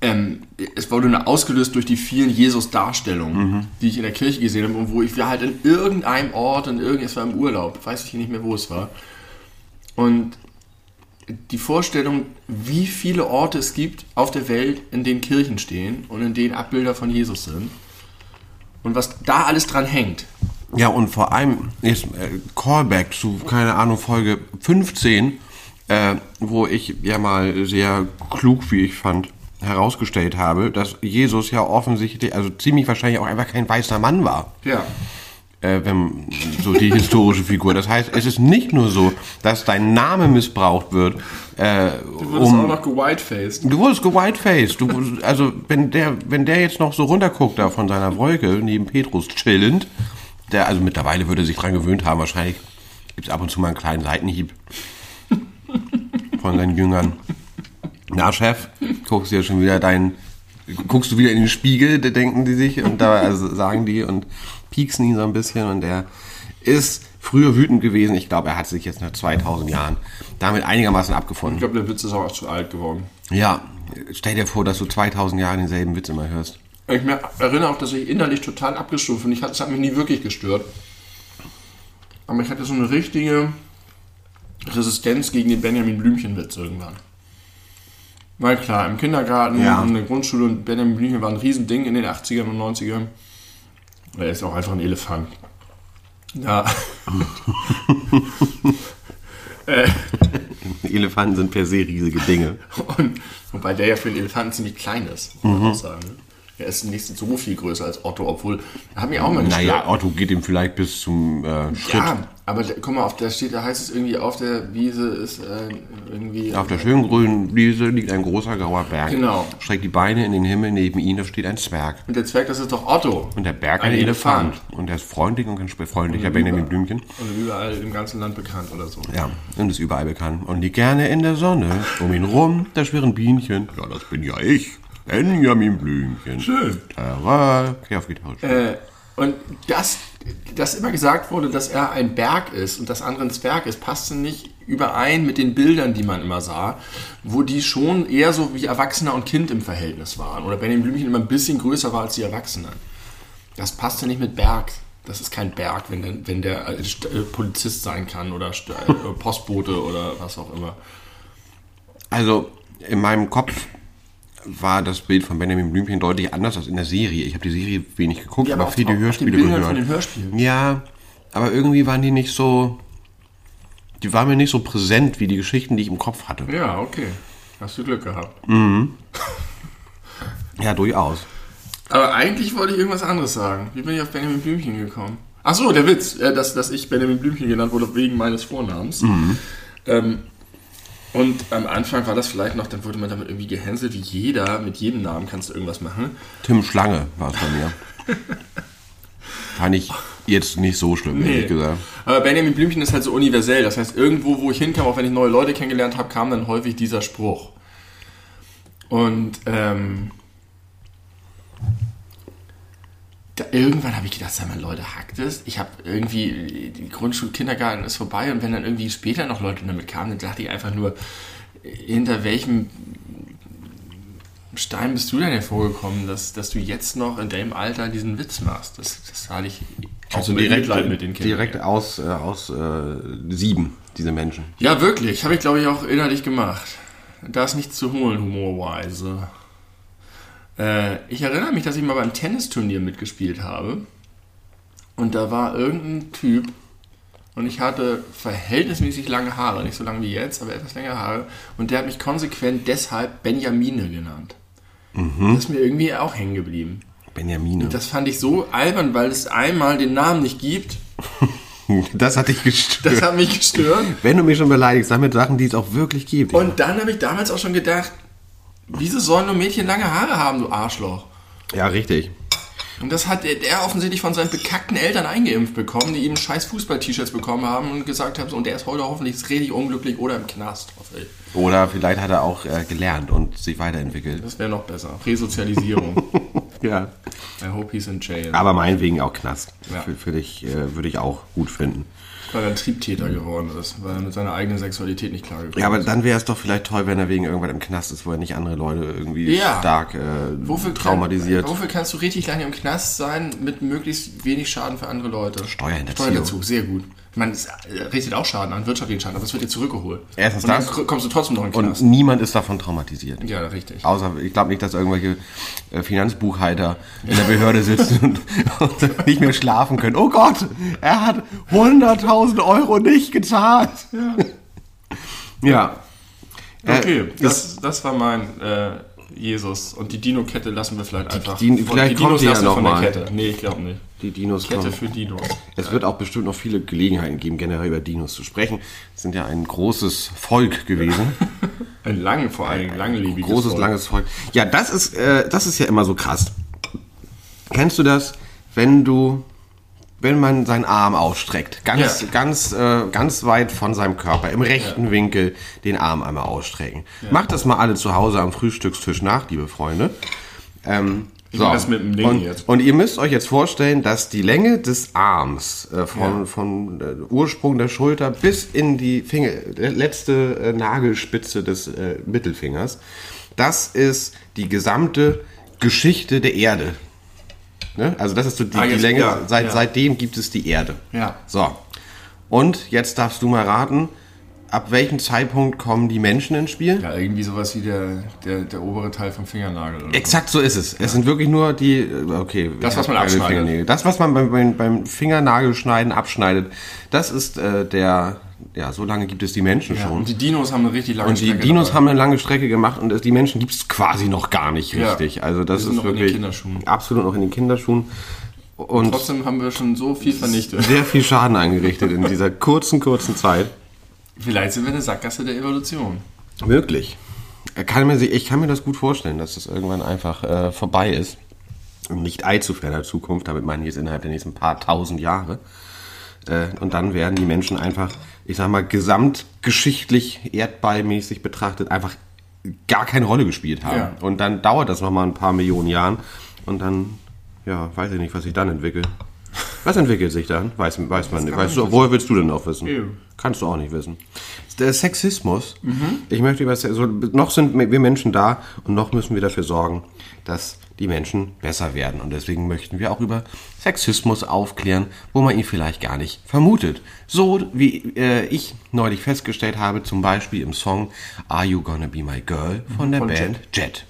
B: Ähm, es wurde nur ausgelöst durch die vielen Jesus-Darstellungen, die ich in der Kirche gesehen habe und wo ich war halt in irgendeinem Ort, in irgend, es war im Urlaub, weiß ich nicht mehr, wo es war. Und die Vorstellung, wie viele Orte es gibt auf der Welt, in denen Kirchen stehen und in denen Abbilder von Jesus sind und was da alles dran hängt.
A: Ja, und vor allem jetzt äh, Callback zu, keine Ahnung, Folge 15, äh, wo ich ja mal sehr klug, wie ich fand, herausgestellt habe, dass Jesus ja offensichtlich, also ziemlich wahrscheinlich auch einfach kein weißer Mann war.
B: Ja.
A: Äh, wenn, so die historische Figur. Das heißt, es ist nicht nur so, dass dein Name missbraucht wird, äh,
B: Du wurdest
A: um
B: auch noch gewhitefaced.
A: Du wurdest gewhitefaced. Du, also, wenn der, wenn der jetzt noch so runterguckt da von seiner Wolke, neben Petrus chillend, der, also mittlerweile würde er sich dran gewöhnt haben, wahrscheinlich gibt es ab und zu mal einen kleinen Seitenhieb von seinen Jüngern. Na, Chef, guckst du ja schon wieder dein, guckst du wieder in den Spiegel, denken die sich und da also sagen die und pieksen ihn so ein bisschen und der ist früher wütend gewesen. Ich glaube, er hat sich jetzt nach 2000 Jahren damit einigermaßen abgefunden.
B: Ich glaube, der Witz ist auch zu alt geworden.
A: Ja, stell dir vor, dass du 2000 Jahre denselben Witz immer hörst.
B: Ich erinnere auch, dass ich innerlich total abgestuft bin. Das hat mich nie wirklich gestört. Aber ich hatte so eine richtige Resistenz gegen den Benjamin Blümchen-Witz irgendwann. Weil klar, im Kindergarten
A: Ja.
B: und in der Grundschule und Benjamin Blümchen war ein Riesending in den 80ern und 90ern. Er ist auch einfach ein Elefant. Ja.
A: Elefanten sind per se riesige Dinge.
B: Und, wobei der ja für einen Elefanten ziemlich klein ist, muss man auch sagen. ne? Er ist nicht so viel größer als Otto, obwohl, er hat mich auch mal gestört.
A: Naja, Otto geht ihm vielleicht bis zum äh, Schritt.
B: Ja, aber guck mal, auf der steht, da heißt es irgendwie, auf der Wiese ist äh, irgendwie.
A: Auf der schönen grünen Wiese liegt ein großer grauer Berg.
B: Genau.
A: Streckt die Beine in den Himmel, neben ihm da steht ein Zwerg.
B: Und der Zwerg, das ist doch Otto.
A: Und der Berg ein,
B: Ein
A: Elefant.
B: Elefant.
A: Und der ist freundlich und ganz freundlicher Benjamin Blümchen.
B: Und überall im ganzen Land bekannt oder so.
A: Ja, und ist überall bekannt. Und liegt gerne in der Sonne. Um ihn rum, da schwirren Bienchen. Ja, das bin ja ich. Benjamin Blümchen.
B: Schön.
A: Tara. Okay, auf Gitarre.
B: Äh, und das, dass immer gesagt wurde, dass er ein Berg ist und das andere ein Zwerg ist, passte nicht überein mit den Bildern, die man immer sah, wo die schon eher so wie Erwachsener und Kind im Verhältnis waren. Oder Benjamin Blümchen immer ein bisschen größer war als die Erwachsenen. Das passte nicht mit Berg. Das ist kein Berg, wenn der, wenn der äh, äh, Polizist sein kann oder äh, Postbote oder was auch immer.
A: Also, in meinem Kopf war das Bild von Benjamin Blümchen deutlich anders als in der Serie. Ich habe die Serie wenig geguckt,
B: Ja, aber
A: aber
B: auf-
A: viele
B: auf den
A: Hörspiele
B: Bildern
A: gehört.
B: von den Hörspielen.
A: Ja, aber irgendwie waren die nicht so. Die waren mir nicht so präsent wie die Geschichten, die ich im Kopf hatte.
B: Ja, okay. Hast du Glück gehabt.
A: Ja, durchaus.
B: Aber eigentlich wollte ich irgendwas anderes sagen. Wie bin ich auf Benjamin Blümchen gekommen? Ach so, der Witz, äh, dass, dass ich Benjamin Blümchen genannt wurde wegen meines Vornamens. Ähm, und am Anfang war das vielleicht noch, dann wurde man damit irgendwie gehänselt, wie jeder, mit jedem Namen kannst du irgendwas machen.
A: Tim Schlange war es bei mir. Fand ich jetzt nicht so schlimm, ehrlich gesagt.
B: Aber Benjamin Blümchen ist halt so universell. Das heißt, irgendwo, wo ich hinkam, auch wenn ich neue Leute kennengelernt habe, kam dann häufig dieser Spruch. Und ähm, da, irgendwann habe ich gedacht, sag mal, Leute, hackt es? Ich habe irgendwie, die Grundschul Kindergarten ist vorbei und wenn dann irgendwie später noch Leute damit kamen, dann dachte ich einfach nur, hinter welchem Stein bist du denn hervorgekommen, dass, dass du jetzt noch in deinem Alter diesen Witz machst? Das, das hatte ich auch
A: Also
B: mit
A: direkt,
B: Mitleid mit den Kindern.
A: direkt aus, äh, aus äh, sieben, diese Menschen.
B: Ja, wirklich. Habe ich, glaube ich, auch innerlich gemacht. Da ist nichts zu holen, humorweise. Äh, ich erinnere mich, dass ich mal beim Tennisturnier mitgespielt habe. Und da war irgendein Typ und ich hatte verhältnismäßig lange Haare. Nicht so lang wie jetzt, aber etwas längere Haare. Und der hat mich konsequent deshalb Benjamine genannt. Das ist mir irgendwie auch hängen geblieben.
A: Benjamine.
B: Das fand ich so albern, weil es einmal den Namen nicht gibt
A: Das hat dich gestört.
B: Das hat mich gestört.
A: Wenn du mich schon beleidigst, dann mit Sachen, die es auch wirklich gibt.
B: Und dann habe ich damals auch schon gedacht, wieso sollen nur Mädchen lange Haare haben, du Arschloch?
A: ja, richtig.
B: Und das hat er offensichtlich von seinen bekackten Eltern eingeimpft bekommen, die ihm scheiß Fußball-T-Shirts bekommen haben und gesagt haben, so, und der ist heute hoffentlich richtig unglücklich oder im Knast. hoffe ich.
A: Oder vielleicht hat er auch äh, gelernt und sich weiterentwickelt.
B: Das wäre noch besser. Resozialisierung.
A: Ja.
B: I hope he's in jail.
A: Aber meinetwegen auch Knast.
B: Ja.
A: Für, für dich äh, würde ich auch gut finden.
B: Weil er ein Triebtäter geworden ist, weil er mit seiner eigenen Sexualität nicht klargekommen
A: Ja, aber
B: ist.
A: dann wäre es doch vielleicht toll, wenn er wegen irgendwas im Knast ist, wo er nicht andere Leute irgendwie
B: Ja.
A: stark äh,
B: Wofür
A: traumatisiert.
B: Kann, wofür kannst du richtig lange im Knast sein mit möglichst wenig Schaden für andere Leute?
A: Steuerhinterziehung.
B: Steuerhinterziehung, sehr gut. Man es äh, richtet auch Schaden an, wirtschaftlichen Schaden, aber es wird dir zurückgeholt.
A: Erstens
B: Und dann
A: das.
B: kommst du trotzdem noch in den
A: Und
B: Knast.
A: niemand ist davon traumatisiert.
B: ja, richtig.
A: Außer, ich glaube nicht, dass irgendwelche äh, Finanzbuchhalter in der Behörde sitzen und, und nicht mehr schlafen können. Oh Gott, er hat 100.000 Euro nicht gezahlt. Ja. Äh,
B: Okay, das, das war mein äh, Jesus. Und die Dino-Kette lassen wir vielleicht einfach.
A: die- vielleicht kommt die ja
B: lassen wir
A: noch
B: von der
A: mal.
B: Kette. Nee, ich glaube nicht.
A: Die Dinos
B: Kette
A: kommen.
B: für Dinos.
A: Es wird auch bestimmt noch viele Gelegenheiten geben, generell über Dinos zu sprechen. Es sind ja ein großes Volk gewesen.
B: Ein lang, vor allem langlebiges
A: großes,
B: Volk.
A: langes Volk. Ja, das ist, äh, das ist ja immer so krass. Kennst du das, wenn du, wenn man seinen Arm ausstreckt, ganz,
B: Ja.
A: ganz, äh, ganz weit von seinem Körper, im rechten Winkel, den Arm einmal ausstrecken. Macht das mal alle zu Hause am Frühstückstisch nach, liebe Freunde. Ähm,
B: Mach das mit dem Ding
A: und,
B: jetzt.
A: und ihr müsst euch jetzt vorstellen, dass die Länge des Arms äh, von, von äh, Ursprung der Schulter bis in die Finger, letzte äh, Nagelspitze des äh, Mittelfingers, das ist die gesamte Geschichte der Erde. Ne? Also das ist so die,
B: Ah,
A: die Länge,
B: ja,
A: seit,
B: ja.
A: seitdem gibt es die Erde.
B: Ja.
A: So. Und jetzt darfst du mal raten, ab welchem Zeitpunkt kommen die Menschen ins Spiel?
B: Ja, irgendwie sowas wie der, der, der obere Teil vom Fingernagel. Oder
A: Exakt so ist es. Es sind wirklich nur die, äh, okay.
B: Das, was man abschneidet.
A: Das, was man beim, beim, Fingernagelschneiden abschneidet, das ist äh, der, ja, so lange gibt es die Menschen
B: so.
A: schon.
B: Und die Dinos haben eine richtig lange
A: Und die
B: Strecke
A: Dinos
B: dabei.
A: haben eine lange Strecke gemacht und die Menschen gibt es quasi noch gar nicht
B: Ja.
A: richtig. Also das ist
B: noch in den
A: wirklich
B: Kinderschuhen.
A: absolut noch in den Kinderschuhen. Und
B: Trotzdem haben wir schon so viel vernichtet.
A: sehr viel Schaden angerichtet in dieser kurzen, kurzen Zeit.
B: Vielleicht sind wir eine Sackgasse der Evolution.
A: Möglich. Er Kann mir, ich kann mir das gut vorstellen, dass das irgendwann einfach äh, vorbei ist. In nicht allzu ferner Zukunft, damit meine ich jetzt innerhalb der nächsten paar tausend Jahre. Äh, und dann werden die Menschen einfach, ich sag mal, gesamtgeschichtlich, erdballmäßig betrachtet, einfach gar keine Rolle gespielt haben.
B: Ja.
A: Und dann dauert das nochmal ein paar Millionen Jahren und dann, ja, weiß ich nicht, was sich dann entwickelt. Was entwickelt sich dann? Weiß, weiß man nicht. Weißt du, woher willst du denn auch wissen?
B: Eben.
A: Kannst du auch nicht wissen. Der Sexismus. Ich möchte über Se- so, noch sind wir Menschen da und noch müssen wir dafür sorgen, dass die Menschen besser werden. Und deswegen möchten wir auch über Sexismus aufklären, wo man ihn vielleicht gar nicht vermutet. So wie äh, ich neulich festgestellt habe, zum Beispiel im Song Are You Gonna Be My Girl von der
B: Von
A: Band Jet.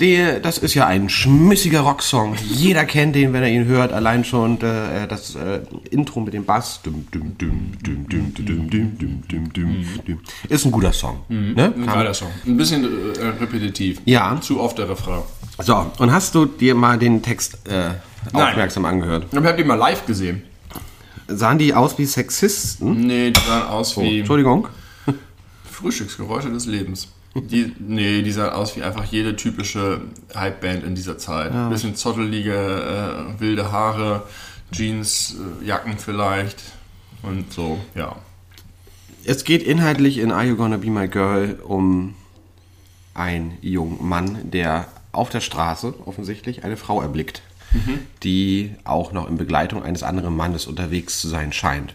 A: Der, das ist ja ein schmissiger Rocksong. Jeder kennt den, wenn er ihn hört. Allein schon äh, das äh, Intro mit dem Bass. Ist ein guter Song. Mhm. Ne?
B: Ein geiler Song. Ein bisschen äh, repetitiv.
A: Ja.
B: Zu oft der Refrain.
A: So, und hast du dir mal den Text aufmerksam Nein. angehört?
B: Ich habe den mal live gesehen.
A: Sahen die aus wie Sexisten?
B: Nee, die sahen aus oh, wie.
A: Entschuldigung.
B: Frühstücksgeräusche des Lebens. Die, nee, die sahen aus wie einfach jede typische Hypeband in dieser Zeit. Bisschen zottelige, äh, wilde Haare, Jeans, äh, Jacken vielleicht und so, ja.
A: Es geht inhaltlich in Are You Gonna Be My Girl um einen jungen Mann, der auf der Straße offensichtlich eine Frau erblickt, die auch noch in Begleitung eines anderen Mannes unterwegs zu sein scheint.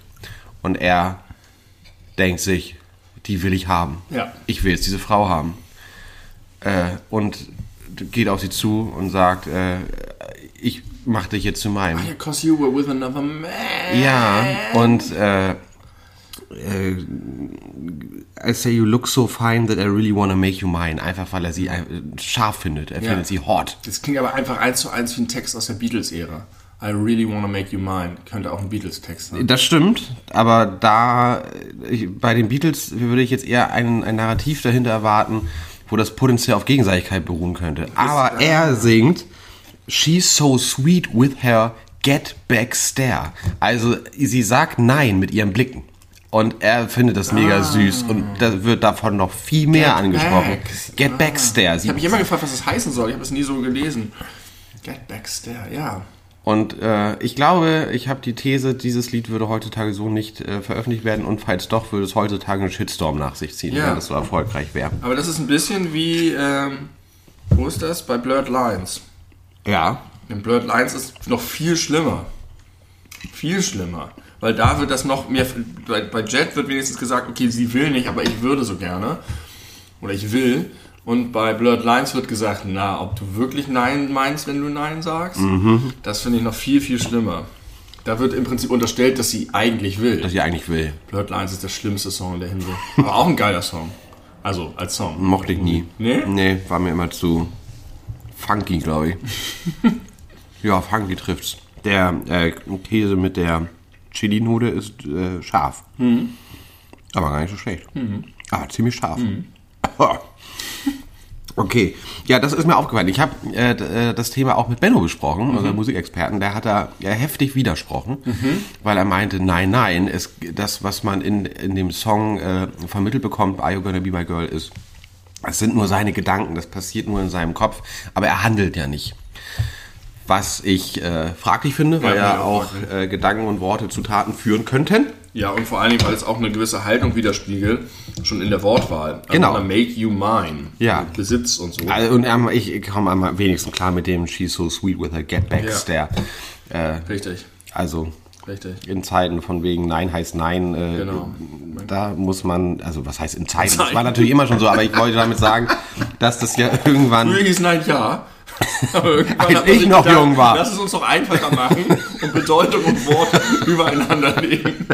A: Und er denkt sich, die will ich haben.
B: Ja.
A: Ich will jetzt diese Frau haben. Äh, und geht auf sie zu und sagt, äh, ich mach dich jetzt zu meinem.
B: Because you were with another man.
A: Ja, und äh, äh, I say you look so fine that I really wanna make you mine. Einfach weil er sie äh, scharf findet. Er
B: Ja.
A: findet sie hot.
B: Das klingt aber einfach eins zu eins wie ein Text aus der Beatles-Ära. I really wanna make you mine. Könnte auch ein Beatles-Text sein.
A: Das stimmt, aber da äh, ich, bei den Beatles würde ich jetzt eher ein, ein Narrativ dahinter erwarten, wo das potenziell auf Gegenseitigkeit beruhen könnte. Aber er singt She's so sweet with her Get Back Stare. Also sie sagt Nein mit ihren Blicken. Und er findet das mega süß und da wird davon noch viel mehr angesprochen.
B: Back.
A: Get Back Stare.
B: Ich habe mich immer gefragt, was das heißen soll. Ich habe es nie so gelesen. Get Back Stare, ja.
A: Und äh, ich glaube, ich habe die These, dieses Lied würde heutzutage so nicht äh, veröffentlicht werden und falls doch, würde es heutzutage einen Shitstorm nach sich ziehen,
B: Ja.
A: wenn es so erfolgreich wäre.
B: Aber das ist ein bisschen wie, ähm, wo ist das? Bei Blurred Lines.
A: Ja.
B: In Blurred Lines ist noch viel schlimmer. Viel schlimmer. Weil da wird das noch mehr. Bei, bei Jet wird wenigstens gesagt, okay, sie will nicht, aber ich würde so gerne. Oder ich will. Und bei Blurred Lines wird gesagt, na, ob du wirklich Nein meinst, wenn du Nein sagst, das finde ich noch viel, viel schlimmer. Da wird im Prinzip unterstellt, dass sie eigentlich will.
A: Was ich eigentlich will.
B: Blurred Lines ist der schlimmste Song in der Hinsicht. Aber auch ein geiler Song. Also, als Song.
A: Mochte ich nie.
B: Nee?
A: Nee, war mir immer zu funky, glaube ich. ja, funky trifft's. Der äh, Käse mit der Chili-Nude ist äh, scharf. Aber gar nicht so schlecht. Aber ziemlich scharf. Okay, ja, das ist mir aufgefallen. Ich habe äh, äh, das Thema auch mit Benno besprochen, unserem Musikexperten. Der hat da ja, heftig widersprochen, weil er meinte, nein, nein, es, das, was man in, in dem Song äh, vermittelt bekommt, Are You Gonna Be My Girl, ist, es sind nur seine Gedanken, das passiert nur in seinem Kopf, aber er handelt ja nicht. Was ich äh, fraglich finde, weil
B: Ja,
A: ja, auch äh, Gedanken und Worte zu Taten führen könnten.
B: Ja, und vor allen Dingen, weil es auch eine gewisse Haltung widerspiegelt, schon in der Wortwahl. Also
A: Genau.
B: Make you mine.
A: Ja.
B: Besitz und so.
A: Also, und ähm, ich komme am wenigsten klar mit dem She's so sweet with her get back
B: Ja.
A: stare. Äh,
B: Richtig,
A: also
B: richtig.
A: in Zeiten von wegen Nein heißt Nein, äh,
B: Genau.
A: da muss man, also was heißt in Zeiten? Das war natürlich immer schon so, aber ich wollte damit sagen, dass das ja irgendwann.
B: Früher hieß Nein ja.
A: Als ich noch jung war.
B: Lass es uns doch einfacher machen und Bedeutung und Wort übereinander legen.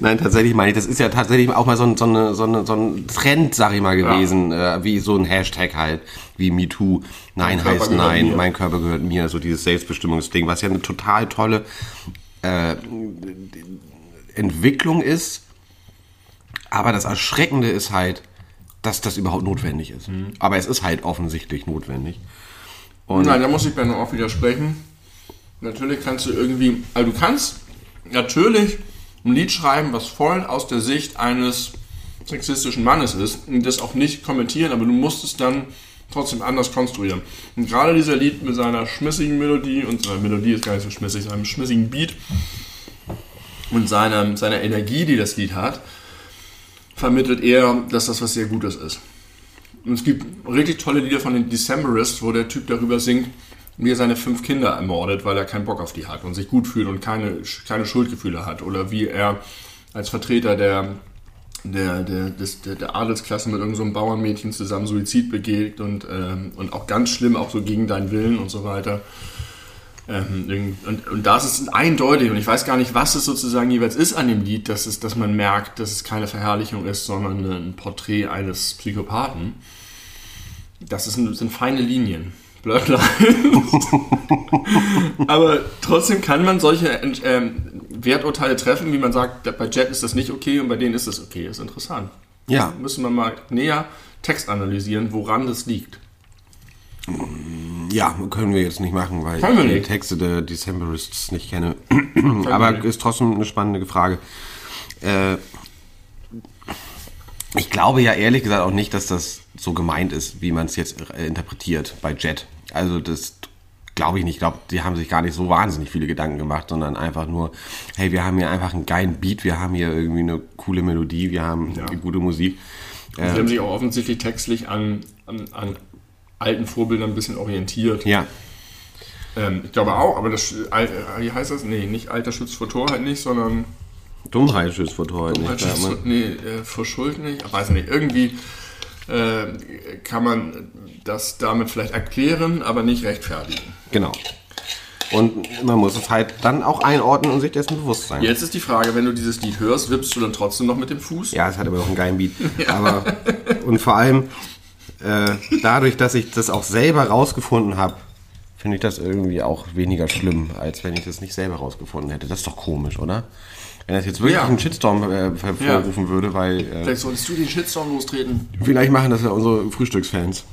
A: Nein, tatsächlich meine ich, das ist ja tatsächlich auch mal so ein, so eine, so eine, so ein Trend, sag ich mal, gewesen, äh, wie so ein Hashtag halt, wie MeToo, Nein
B: Mein
A: heißt Nein,
B: mir.
A: mein Körper gehört mir, so dieses Selbstbestimmungsding, was ja eine total tolle äh, Entwicklung ist. Aber das Erschreckende ist halt, dass das überhaupt notwendig ist.
B: Mhm.
A: Aber es ist halt offensichtlich notwendig.
B: Nein, da muss ich Benno auch widersprechen. Natürlich kannst du irgendwie, also du kannst natürlich ein Lied schreiben, was voll aus der Sicht eines sexistischen Mannes ist und das auch nicht kommentieren, aber du musst es dann trotzdem anders konstruieren. Und gerade dieser Lied mit seiner schmissigen Melodie und seine Melodie ist gar nicht so schmissig, seinem schmissigen Beat und seiner, seiner Energie, die das Lied hat, vermittelt er, dass das was sehr Gutes ist. Und es gibt richtig tolle Lieder von den Decemberists, wo der Typ darüber singt, wie er seine fünf Kinder ermordet, weil er keinen Bock auf die hat und sich gut fühlt und keine, keine Schuldgefühle hat. Oder wie er als Vertreter der, der, der, des, der, der Adelsklasse mit irgendeinem so Bauernmädchen zusammen Suizid begeht und, ähm, und auch ganz schlimm, auch so gegen deinen Willen und so weiter. Ähm, und, und das ist eindeutig, und ich weiß gar nicht, was es sozusagen jeweils ist an dem Lied, dass, es, dass man merkt, dass es keine Verherrlichung ist, sondern ein Porträt eines Psychopathen. Das ist, sind feine Linien. Blurred Lines. Aber trotzdem kann man solche ähm, Werturteile treffen, wie man sagt, bei Jet ist das nicht okay und bei denen ist das okay. Das ist interessant.
A: Ja.
B: Müssen wir mal näher Text analysieren, woran das liegt.
A: Ja, können wir jetzt nicht machen, weil
B: Können
A: ich die. Texte der Decemberists nicht kenne. Aber ist trotzdem eine spannende Frage. Äh, ich glaube ja ehrlich gesagt auch nicht, dass das so gemeint ist, wie man es jetzt interpretiert bei Jet. Also das glaube ich nicht. Ich glaube, die haben sich gar nicht so wahnsinnig viele Gedanken gemacht, sondern einfach nur, hey, wir haben hier einfach einen geilen Beat, wir haben hier irgendwie eine coole Melodie, wir haben
B: Ja.
A: gute Musik.
B: Sie haben sich auch offensichtlich textlich an, an, an alten Vorbildern ein bisschen orientiert.
A: Ja,
B: Ähm, ich glaube auch, aber das, wie heißt das? Nee, nicht Alter schützt vor Torheit nicht, sondern
A: Dummheit schützt vor Torheit
B: Dummheit
A: nicht.
B: Schützt nee, äh, vor Schuld nicht. Ich weiß nicht, irgendwie äh, kann man das damit vielleicht erklären, aber nicht rechtfertigen.
A: Genau. Und man muss es halt dann auch einordnen und sich dessen bewusst sein.
B: Jetzt ist die Frage, wenn du dieses Lied hörst, wippst du dann trotzdem noch mit dem Fuß?
A: Ja, es hat aber auch einen geilen Beat. Aber, und vor allem, äh, dadurch, dass ich das auch selber rausgefunden habe, finde ich das irgendwie auch weniger schlimm, als wenn ich das nicht selber rausgefunden hätte. Das ist doch komisch, oder? Wenn das jetzt wirklich
B: Ja.
A: einen Shitstorm äh, hervorrufen würde, weil äh,
B: Vielleicht solltest du den Shitstorm lostreten.
A: vielleicht machen das ja unsere Frühstücksfans.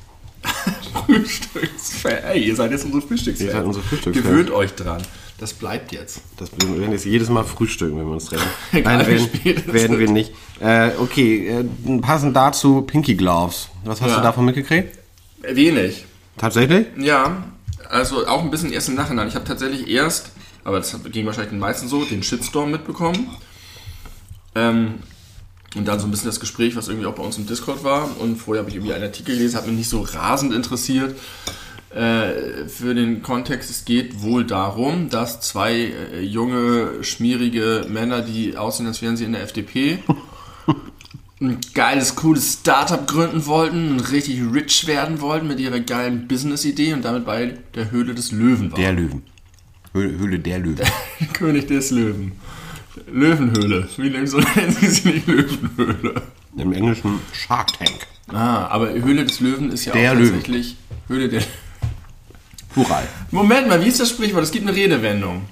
B: Frühstücksfan. Ey, ihr seid jetzt unsere Frühstücksfans.
A: Ihr seid unsere Frühstücksfans.
B: Gewöhnt euch dran. Das bleibt jetzt.
A: Das wir werden jetzt jedes Mal frühstücken, wenn wir uns treffen. Nein, werden, werden wir nicht. Äh, okay, äh, passend dazu Pinky Gloves. Was hast
B: Ja.
A: du davon mitgekriegt?
B: Wenig.
A: Tatsächlich?
B: Ja, also auch ein bisschen erst im Nachhinein. Ich habe tatsächlich erst, aber das ging wahrscheinlich den meisten so, den Shitstorm mitbekommen. Ähm, und dann so ein bisschen das Gespräch, was irgendwie auch bei uns im Discord war. Und vorher habe ich irgendwie einen Artikel gelesen, hat mich nicht so rasend interessiert. Äh, für den Kontext, es geht wohl darum, dass zwei äh, junge, schmierige Männer, die aussehen, als wären sie in der FDP, ein geiles, cooles Startup gründen wollten und richtig rich werden wollten mit ihrer geilen Business-Idee und damit bei der Höhle des Löwen waren.
A: Der Löwen. Höhle, Höhle der Löwen.
B: König des Löwen. Löwenhöhle. Wie nennen sie sie nicht Löwenhöhle?
A: Im Englischen Shark Tank.
B: Ah, aber Höhle des Löwen ist ja
A: Der
B: auch
A: Löwen.
B: tatsächlich Höhle der.
A: Plural.
B: Moment mal, wie ist das Sprichwort? Es gibt eine Redewendung.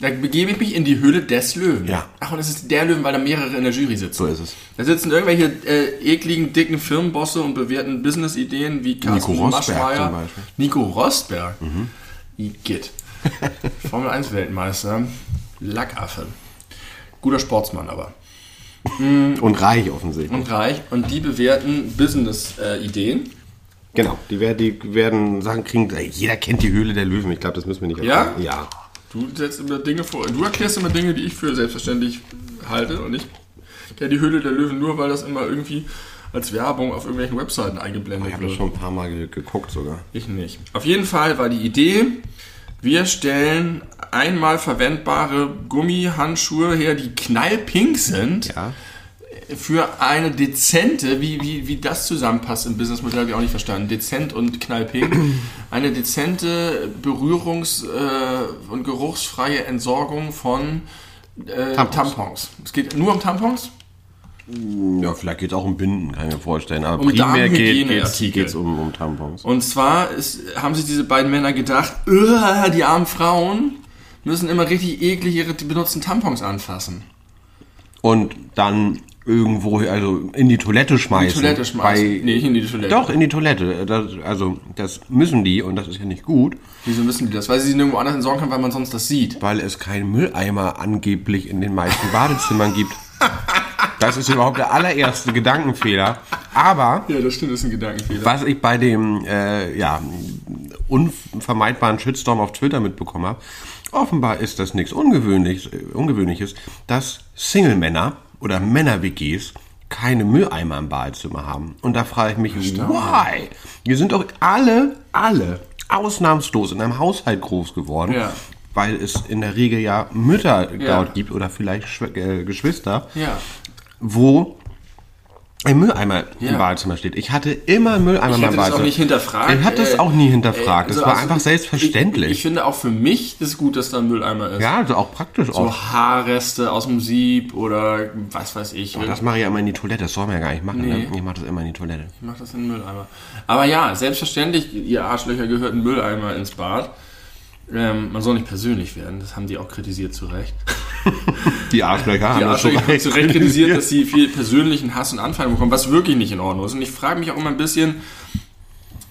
B: Da begebe ich mich in die Höhle des Löwen.
A: Ja.
B: Ach, und es ist der Löwen, weil da mehrere in der Jury sitzen.
A: So ist es.
B: Da sitzen irgendwelche äh, ekligen, dicken Firmenbosse und bewerten Business-Ideen wie Carsten
A: Nico Rosberg zum Beispiel.
B: Nico Rosberg. Igitt. Formel 1 Weltmeister. Lackaffe. Guter Sportsmann aber.
A: Und reich offensichtlich.
B: Und reich. Und die bewerten Business-Ideen.
A: Genau, die werden, die werden Sachen kriegen. Jeder kennt die Höhle der Löwen. Ich glaube, das müssen wir nicht
B: Ja?
A: erklären. Ja.
B: Du setzt immer Dinge vor. Du erklärst immer Dinge, die ich für selbstverständlich halte. Und ich kenne die Höhle der Löwen nur, weil das immer irgendwie als Werbung auf irgendwelchen Webseiten eingeblendet
A: Ich habe das
B: wird.
A: schon ein paar Mal ge geguckt sogar.
B: Ich nicht. Auf jeden Fall war die Idee, wir stellen einmal verwendbare Gummihandschuhe her, die knallpink sind,
A: Ja.
B: für eine dezente, wie, wie, wie das zusammenpasst im Businessmodell, habe ich auch nicht verstanden. Dezent und knallpink. Eine dezente Berührungs- äh, und geruchsfreie Entsorgung von äh,
A: Tampons.
B: Tampons. Es geht nur um Tampons?
A: Ja, vielleicht geht es auch um Binden, kann ich mir vorstellen. Aber
B: Um
A: primär geht es um, um Tampons.
B: Und zwar ist, haben sich diese beiden Männer gedacht, "Ugh, die armen Frauen müssen immer richtig eklig ihre benutzten Tampons anfassen.
A: Und dann irgendwo, also in die Toilette schmeißen.
B: Toilette schmeißen.
A: Bei,
B: nee, nicht in die Toilette.
A: Doch, in die Toilette. Das, also, das müssen die und das ist ja nicht gut,
B: Wieso müssen die das? Weil sie sie nirgendwo anders entsorgen kann, weil man sonst das sieht.
A: weil es keinen Mülleimer angeblich in den meisten Badezimmern gibt. Das ist überhaupt der allererste Gedankenfehler. Aber
B: Ja, das stimmt, das ist ein Gedankenfehler.
A: was ich bei dem äh, ja, unvermeidbaren Shitstorm auf Twitter mitbekommen habe, offenbar ist das nichts Ungewöhnliches, äh, Ungewöhnliches, dass Single-Männer oder Männer-WGs keine Mülleimer im Badezimmer haben. Und da frage ich mich, why? Wir sind doch alle, alle ausnahmslos in einem Haushalt groß geworden.
B: Ja.
A: Weil es in der Regel ja Mütter
B: Ja.
A: dort gibt oder vielleicht äh, Geschwister,
B: Ja.
A: Wo ein Mülleimer
B: Ja.
A: im Badezimmer steht. Ich hatte immer einen Mülleimer
B: Ich
A: in meinem
B: hätte das auch
A: Badezimmer.
B: nicht hinterfragt.
A: Ich hatte das
B: Äh,
A: auch nie hinterfragt.
B: also
A: das war
B: also
A: einfach selbstverständlich.
B: Ich, ich finde auch für mich ist gut, dass da ein Mülleimer ist.
A: ja, also auch praktisch
B: So
A: auch.
B: Haarreste aus dem Sieb oder was weiß ich.
A: Das mache ich ja immer in die Toilette. Das soll man ja gar nicht machen.
B: Nee.
A: Ne? Ich mache das immer in die Toilette.
B: Ich mach das in den Mülleimer. Aber ja, selbstverständlich, ihr Arschlöcher gehört ein Mülleimer ins Bad. Ähm, man soll nicht persönlich werden, das haben die auch kritisiert zu Recht.
A: Die Arschlöcher haben
B: Die Arschlöcher haben zu Recht kritisiert, dass sie viel persönlichen Hass und Anfeindung bekommen, was wirklich nicht in Ordnung ist. Und ich frage mich auch immer ein bisschen,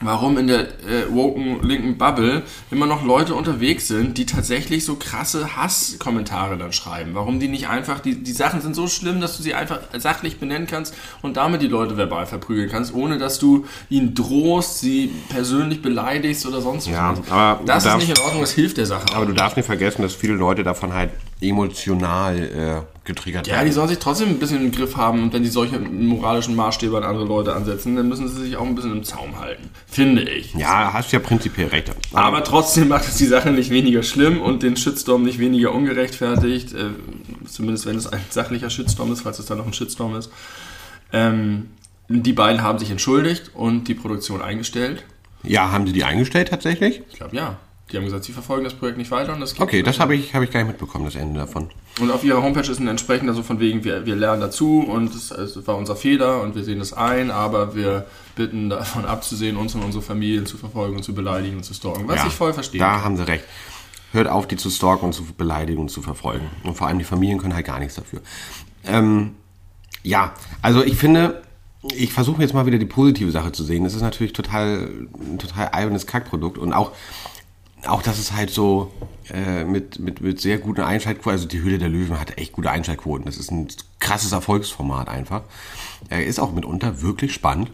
B: warum in der äh, woken linken Bubble immer noch Leute unterwegs sind, die tatsächlich so krasse Hasskommentare dann schreiben. Warum die nicht einfach, die, die Sachen sind so schlimm, dass du sie einfach sachlich benennen kannst und damit die Leute verbal verprügeln kannst, ohne dass du ihnen drohst, sie persönlich beleidigst oder sonst was.
A: Ja, aber
B: das ist
A: darfst-
B: nicht in Ordnung, das hilft der Sache.
A: Aber du darfst nicht vergessen, dass viele Leute davon halt emotional äh, getriggert
B: Ja, die
A: werden.
B: sollen sich trotzdem ein bisschen im Griff haben und wenn die solche moralischen Maßstäbe an andere Leute ansetzen, dann müssen sie sich auch ein bisschen im Zaum halten. Finde ich.
A: Ja, hast ja prinzipiell recht.
B: Aber trotzdem macht es die Sache nicht weniger schlimm und den Shitstorm nicht weniger ungerechtfertigt. Äh, zumindest wenn es ein sachlicher Shitstorm ist, falls es dann noch ein Shitstorm ist. Ähm, die beiden haben sich entschuldigt und die Produktion eingestellt.
A: ja, haben sie die eingestellt tatsächlich?
B: Ich glaube ja. Die haben gesagt, sie verfolgen das Projekt nicht weiter und das geht
A: Okay, das habe ich, hab ich gar nicht mitbekommen, das Ende davon.
B: Und auf ihrer Homepage ist ein entsprechender so von wegen, wir, wir lernen dazu und es, es war unser Fehler und wir sehen das ein, aber wir bitten davon abzusehen, uns und unsere Familien zu verfolgen und zu beleidigen und zu stalken. Was
A: Ja,
B: ich voll verstehe.
A: Da haben sie recht. Hört auf, die zu stalken und zu beleidigen und zu verfolgen. Und vor allem die Familien können halt gar nichts dafür. Ähm, ja, also ich finde, ich versuche jetzt mal wieder die positive Sache zu sehen. Es ist natürlich total, ein total albernes Kackprodukt und auch, auch dass es halt so äh, mit, mit, mit sehr guten Einschaltquoten, also die Höhle der Löwen hat echt gute Einschaltquoten. Das ist ein krasses Erfolgsformat einfach. Er ist auch mitunter wirklich spannend.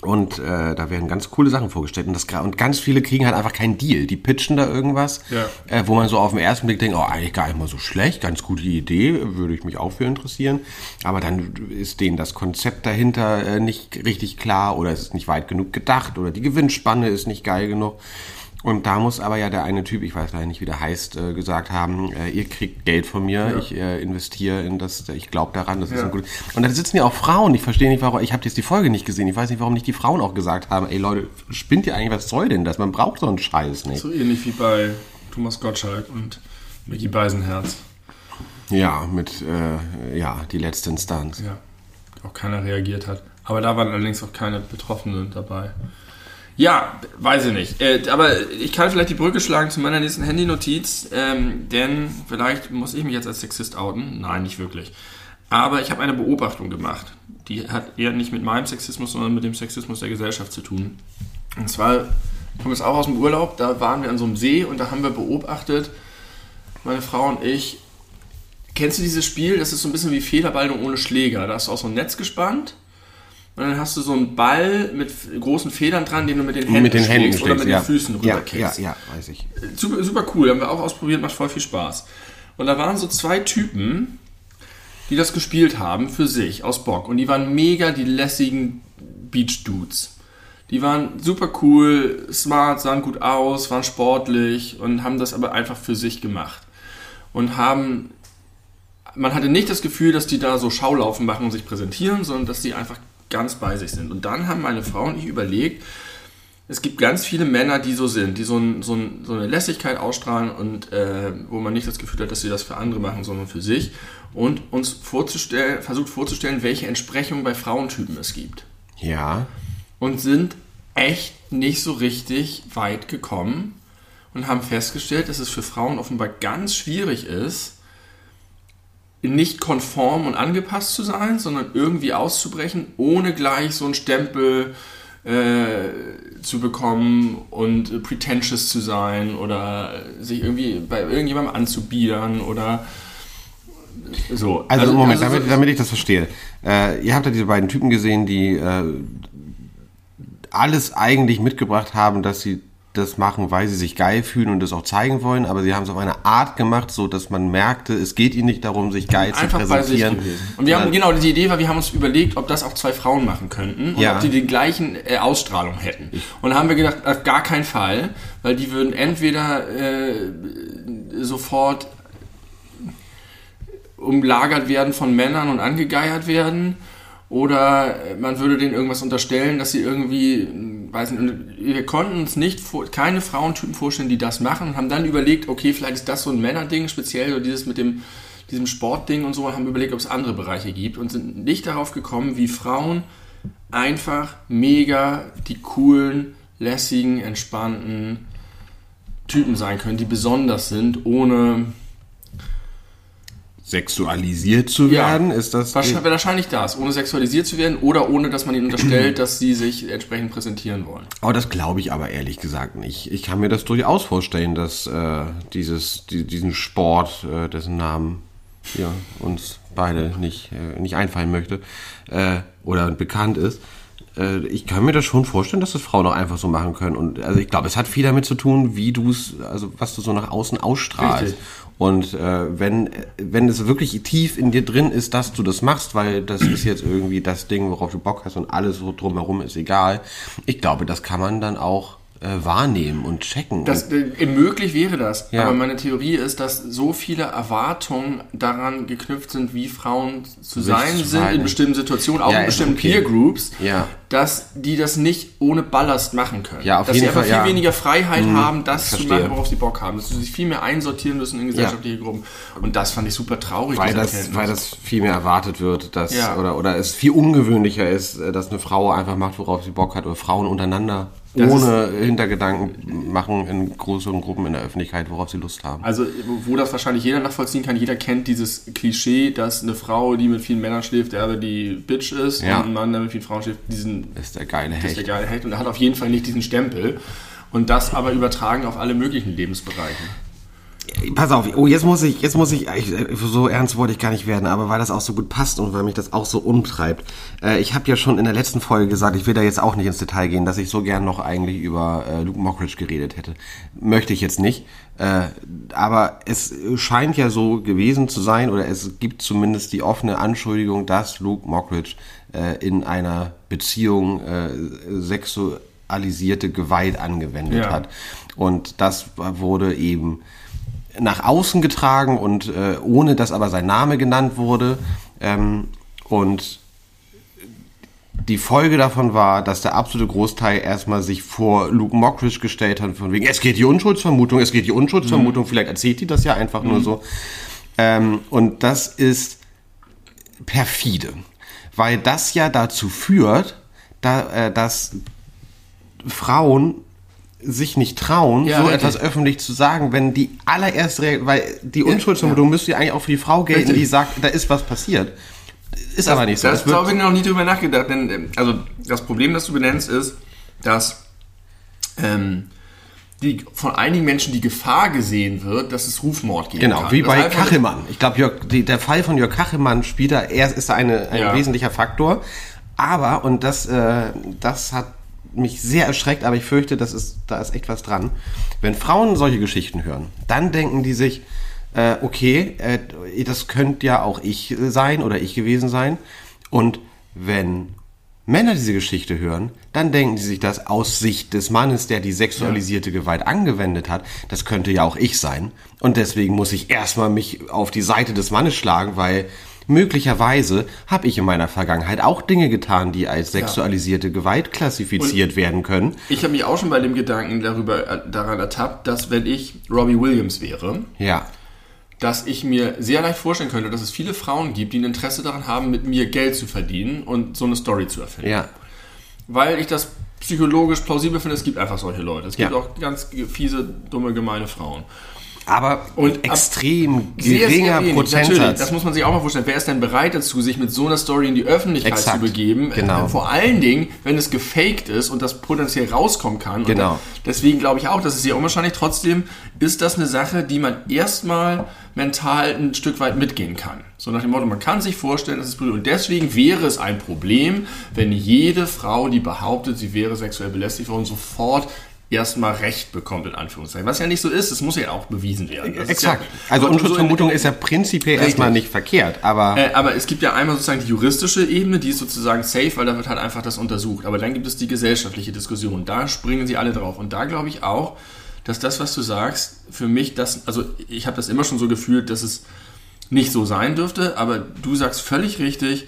A: Und äh, da werden ganz coole Sachen vorgestellt. Und, das, und ganz viele kriegen halt einfach keinen Deal. Die pitchen da irgendwas,
B: Ja.
A: äh, wo man so auf den ersten Blick denkt, oh, eigentlich gar nicht mal so schlecht, ganz gute Idee, würde ich mich auch für interessieren. Aber dann ist denen das Konzept dahinter äh, nicht richtig klar oder es ist nicht weit genug gedacht oder die Gewinnspanne ist nicht geil genug. Und da muss aber ja der eine Typ, ich weiß leider nicht, wie der heißt, äh, gesagt haben, äh, ihr kriegt Geld von mir,
B: Ja.
A: ich äh, investiere in das, ich glaube daran, das ist
B: Ja.
A: ein gutes. Und da sitzen ja auch Frauen, ich verstehe nicht, warum, ich habe jetzt die Folge nicht gesehen, ich weiß nicht, warum nicht die Frauen auch gesagt haben, ey Leute, spinnt ihr eigentlich, was soll denn das? Man braucht so einen Scheiß nicht.
B: So ähnlich wie bei Thomas Gottschalk und Mickey Beisenherz.
A: Ja, mit, äh, ja, die letzte Instanz.
B: Ja, auch keiner reagiert hat. Aber da waren allerdings auch keine Betroffenen dabei. Ja, weiß ich nicht. Äh, aber ich kann vielleicht die Brücke schlagen zu meiner nächsten Handynotiz, ähm, denn vielleicht muss ich mich jetzt als Sexist outen. Nein, nicht wirklich. Aber ich habe eine Beobachtung gemacht. Die hat eher nicht mit meinem Sexismus, sondern mit dem Sexismus der Gesellschaft zu tun. Und zwar, komme jetzt auch aus dem Urlaub, da waren wir an so einem See und da haben wir beobachtet, meine Frau und ich, Kennst du dieses Spiel? Das ist so ein bisschen wie Federball nur ohne Schläger. Da hast du auch so ein Netz gespannt und dann hast du so einen Ball mit großen Federn dran, den du mit den Händen,
A: mit den Händen
B: schlägst oder mit
A: ja.
B: den Füßen
A: ja, ja,
B: rüberkickst.
A: ja, weiß ich.
B: Super, super cool, haben wir auch ausprobiert, macht voll viel Spaß. Und da waren so zwei Typen, die das gespielt haben für sich, aus Bock. Und die waren mega die lässigen Beach Dudes. Die waren super cool, smart, sahen gut aus, waren sportlich und haben das aber einfach für sich gemacht. Und haben, man hatte nicht das Gefühl, dass die da so Schaulaufen machen und sich präsentieren, sondern dass die einfach ganz bei sich sind. Und dann haben meine Frau und ich überlegt, es gibt ganz viele Männer, die so sind, die so, ein, so, ein, so eine Lässigkeit ausstrahlen und äh, wo man nicht das Gefühl hat, dass sie das für andere machen, sondern für sich. Und uns vorzustellen, versucht vorzustellen, welche Entsprechung bei Frauentypen es gibt.
A: Ja,
B: Und sind echt nicht so richtig weit gekommen und haben festgestellt, dass es für Frauen offenbar ganz schwierig ist, nicht konform und angepasst zu sein, sondern irgendwie auszubrechen, ohne gleich so einen Stempel äh, zu bekommen und pretentious zu sein oder sich irgendwie bei irgendjemandem anzubiedern oder so.
A: Also, Moment,
B: also so-
A: damit, damit ich das verstehe. Äh, ihr habt ja diese beiden Typen gesehen, die äh, alles eigentlich mitgebracht haben, dass sie das machen, weil sie sich geil fühlen und das auch zeigen wollen, aber sie haben es auf eine Art gemacht, so dass man merkte, es geht ihnen nicht darum, sich geil zu
B: einfach sich
A: präsentieren.
B: Und wir haben, genau, die Idee war, wir haben uns überlegt, ob das auch zwei Frauen machen könnten und
A: Ja.
B: ob die die gleichen äh, Ausstrahlung hätten. Und haben wir gedacht, auf gar keinen Fall, weil die würden entweder äh, sofort umlagert werden von Männern und angegeiert werden oder man würde denen irgendwas unterstellen, dass sie irgendwie, mh, weiß nicht, wir konnten uns nicht, keine Frauentypen vorstellen, die das machen und haben dann überlegt, okay, vielleicht ist das so ein Männerding, speziell so dieses mit dem, diesem Sportding und so, und haben überlegt, ob es andere Bereiche gibt und sind nicht darauf gekommen, wie Frauen einfach mega die coolen, lässigen, entspannten Typen sein können, die besonders sind, ohne
A: sexualisiert zu
B: Ja.
A: werden, ist das
B: Wahrscheinlich, wahrscheinlich das, ohne sexualisiert zu werden oder ohne, dass man ihnen unterstellt, dass sie sich entsprechend präsentieren wollen.
A: Oh, das glaube ich aber ehrlich gesagt nicht. Ich kann mir das durchaus vorstellen, dass äh, dieses, die, diesen Sport, äh, dessen Namen ja, uns beide nicht, äh, nicht einfallen möchte, äh, oder bekannt ist, äh, ich kann mir das schon vorstellen, dass das Frauen auch einfach so machen können. Und also ich glaube, es hat viel damit zu tun, wie du es, also was du so nach außen ausstrahlst.
B: Richtig.
A: Und äh, wenn, wenn es wirklich tief in dir drin ist, dass du das machst, weil das ist jetzt irgendwie das Ding, worauf du Bock hast und alles so drumherum ist egal, ich glaube, das kann man dann auch äh, wahrnehmen und checken.
B: Das, äh, möglich wäre das,
A: Ja.
B: aber meine Theorie ist, dass so viele Erwartungen daran geknüpft sind, wie Frauen zu sein
A: zu
B: sind in bestimmten Situationen, auch
A: Ja,
B: in bestimmten
A: okay.
B: Peer Groups,
A: Ja.
B: dass die das nicht ohne Ballast machen können.
A: Ja, auf
B: dass
A: jeden
B: sie einfach
A: Fall,
B: viel
A: ja. Mhm.
B: weniger Freiheit haben, das zu machen, worauf sie Bock haben, dass sie sich viel mehr einsortieren müssen in gesellschaftliche Gruppen. Und das fand ich super traurig.
A: weil das, weil das viel mehr erwartet wird, dass, oder, oder es viel ungewöhnlicher ist, äh, dass eine Frau einfach macht, worauf sie Bock hat, oder Frauen untereinander
B: Das
A: ohne Hintergedanken machen in größeren Gruppen in der Öffentlichkeit, worauf sie Lust haben.
B: Also, wo das wahrscheinlich jeder nachvollziehen kann, jeder kennt dieses Klischee, dass eine Frau, die mit vielen Männern schläft, der aber die Bitch ist
A: Ja.
B: und ein Mann, der mit vielen Frauen schläft, diesen
A: ist der geile
B: ist der
A: Hecht.
B: geile Hecht und er hat auf jeden Fall nicht diesen Stempel. Und das aber übertragen auf alle möglichen Lebensbereiche.
A: Pass auf, oh, jetzt muss ich, jetzt muss ich, ich, so ernst wollte ich gar nicht werden, aber weil das auch so gut passt und weil mich das auch so umtreibt. Äh, ich habe ja schon in der letzten Folge gesagt, ich will da jetzt auch nicht ins Detail gehen, dass ich so gern noch eigentlich über äh, Luke Mockridge geredet hätte. Möchte ich jetzt nicht. Äh, aber es scheint ja so gewesen zu sein, oder es gibt zumindest die offene Anschuldigung, dass Luke Mockridge äh, in einer Beziehung äh, sexualisierte Gewalt angewendet
B: Ja.
A: hat. Und das wurde eben nach außen getragen und äh, ohne dass aber sein Name genannt wurde. Ähm, und die Folge davon war, dass der absolute Großteil erstmal sich vor Luke Mockridge gestellt hat, von wegen, es geht die Unschuldsvermutung, es geht die Unschuldsvermutung, vielleicht erzählt die das ja einfach nur so. Ähm, und das ist perfide, weil das ja dazu führt, da, äh, dass Frauen sich nicht trauen,
B: Ja,
A: so
B: richtig.
A: etwas öffentlich zu sagen, wenn die allererste, Re weil die Unschuldsvermutung müsste ja eigentlich auch für die Frau gelten,
B: Richtig.
A: die sagt, da ist was passiert. Ist aber nicht so.
B: Das habe ich noch nie drüber nachgedacht. Denn, ähm, also das Problem, das du benennst, ist, dass ähm, die, von einigen Menschen die Gefahr gesehen wird, dass es Rufmord geben
A: Genau,
B: kann.
A: wie
B: Das
A: bei Kachelmann. Ich glaube, der Fall von Jörg Kachelmann spielt da, er ist da eine, ein
B: Ja.
A: wesentlicher Faktor. Aber, und das, äh, das hat mich sehr erschreckt, aber ich fürchte, das ist, da ist echt was dran. Wenn Frauen solche Geschichten hören, dann denken die sich, äh, okay, äh, das könnte ja auch ich sein oder ich gewesen sein. Und wenn Männer diese Geschichte hören, dann denken sie sich das aus Sicht des Mannes, der die sexualisierte Gewalt angewendet hat, das könnte ja auch ich sein. Und deswegen muss ich erstmal mich auf die Seite des Mannes schlagen, weil möglicherweise habe ich in meiner Vergangenheit auch Dinge getan, die als sexualisierte Gewalt klassifiziert werden können.
B: Ich habe mich auch schon bei dem Gedanken darüber äh, daran ertappt, dass wenn ich Robbie Williams wäre,
A: Ja,
B: dass ich mir sehr leicht vorstellen könnte, dass es viele Frauen gibt, die ein Interesse daran haben, mit mir Geld zu verdienen und so eine Story zu erfinden.
A: ja,
B: Weil ich das psychologisch plausibel finde, es gibt einfach solche Leute. Es gibt
A: Ja.
B: auch ganz fiese, dumme, gemeine Frauen.
A: Aber
B: Und
A: extrem geringer
B: sehr Natürlich,
A: Prozentsatz.
B: das muss man sich auch mal vorstellen. Wer ist denn bereit dazu, sich mit so einer Story in die Öffentlichkeit
A: Exakt,
B: zu begeben?
A: genau.
B: Äh, Vor allen Dingen, wenn es gefaked ist und das potenziell rauskommen kann.
A: Genau.
B: Und deswegen glaube ich auch, das ist sehr unwahrscheinlich. Trotzdem ist das eine Sache, die man erstmal mental ein Stück weit mitgehen kann. So nach dem Motto, man kann sich vorstellen, dass es Problem Und deswegen wäre es ein Problem, wenn jede Frau, die behauptet, sie wäre sexuell belästigt worden, sofort erstmal Recht bekommt, in Anführungszeichen. Was ja nicht so ist, es muss ja auch bewiesen werden. Das
A: Exakt.
B: Ja,
A: also
B: und so
A: Unschuldsvermutung ist ja prinzipiell
B: Richtig.
A: erstmal nicht verkehrt, aber
B: Äh, aber es gibt ja einmal sozusagen die juristische Ebene, die ist sozusagen safe, weil da wird halt einfach das untersucht. Aber dann gibt es die gesellschaftliche Diskussion. Da springen sie alle drauf. Und da glaube ich auch, dass das, was du sagst, für mich das, also ich habe das immer schon so gefühlt, dass es nicht so sein dürfte, aber du sagst völlig richtig,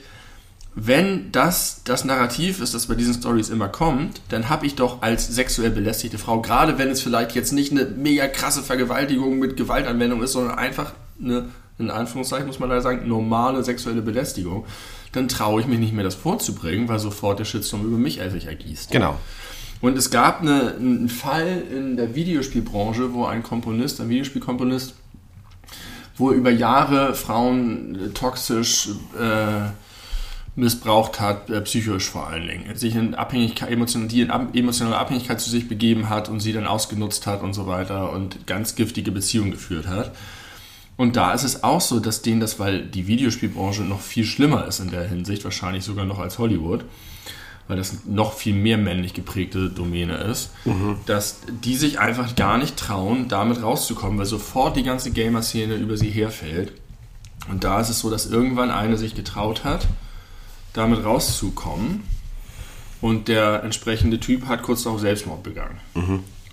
B: wenn das das Narrativ ist, das bei diesen Stories immer kommt, dann habe ich doch als sexuell belästigte Frau, gerade wenn es vielleicht jetzt nicht eine mega krasse Vergewaltigung mit Gewaltanwendung ist, sondern einfach eine, in Anführungszeichen muss man da sagen, normale sexuelle Belästigung, dann traue ich mich nicht mehr das vorzubringen, weil sofort der Shitstorm über mich sich ergießt.
A: genau.
B: Und es gab eine, einen Fall in der Videospielbranche, wo ein Komponist, ein Videospielkomponist, wo er über Jahre Frauen toxisch äh, missbraucht hat, äh, psychisch vor allen Dingen. Sich in Abhängigkeit, emotional, die in ab, emotionale Abhängigkeit zu sich begeben hat und sie dann ausgenutzt hat und so weiter und ganz giftige Beziehungen geführt hat. Und da ist es auch so, dass denen das, weil die Videospielbranche noch viel schlimmer ist in der Hinsicht, wahrscheinlich sogar noch als Hollywood, weil das noch viel mehr männlich geprägte Domäne ist, dass die sich einfach gar nicht trauen, damit rauszukommen, weil sofort die ganze Gamer-Szene über sie herfällt. Und da ist es so, dass irgendwann eine sich getraut hat, damit rauszukommen und der entsprechende Typ hat kurz darauf Selbstmord begangen.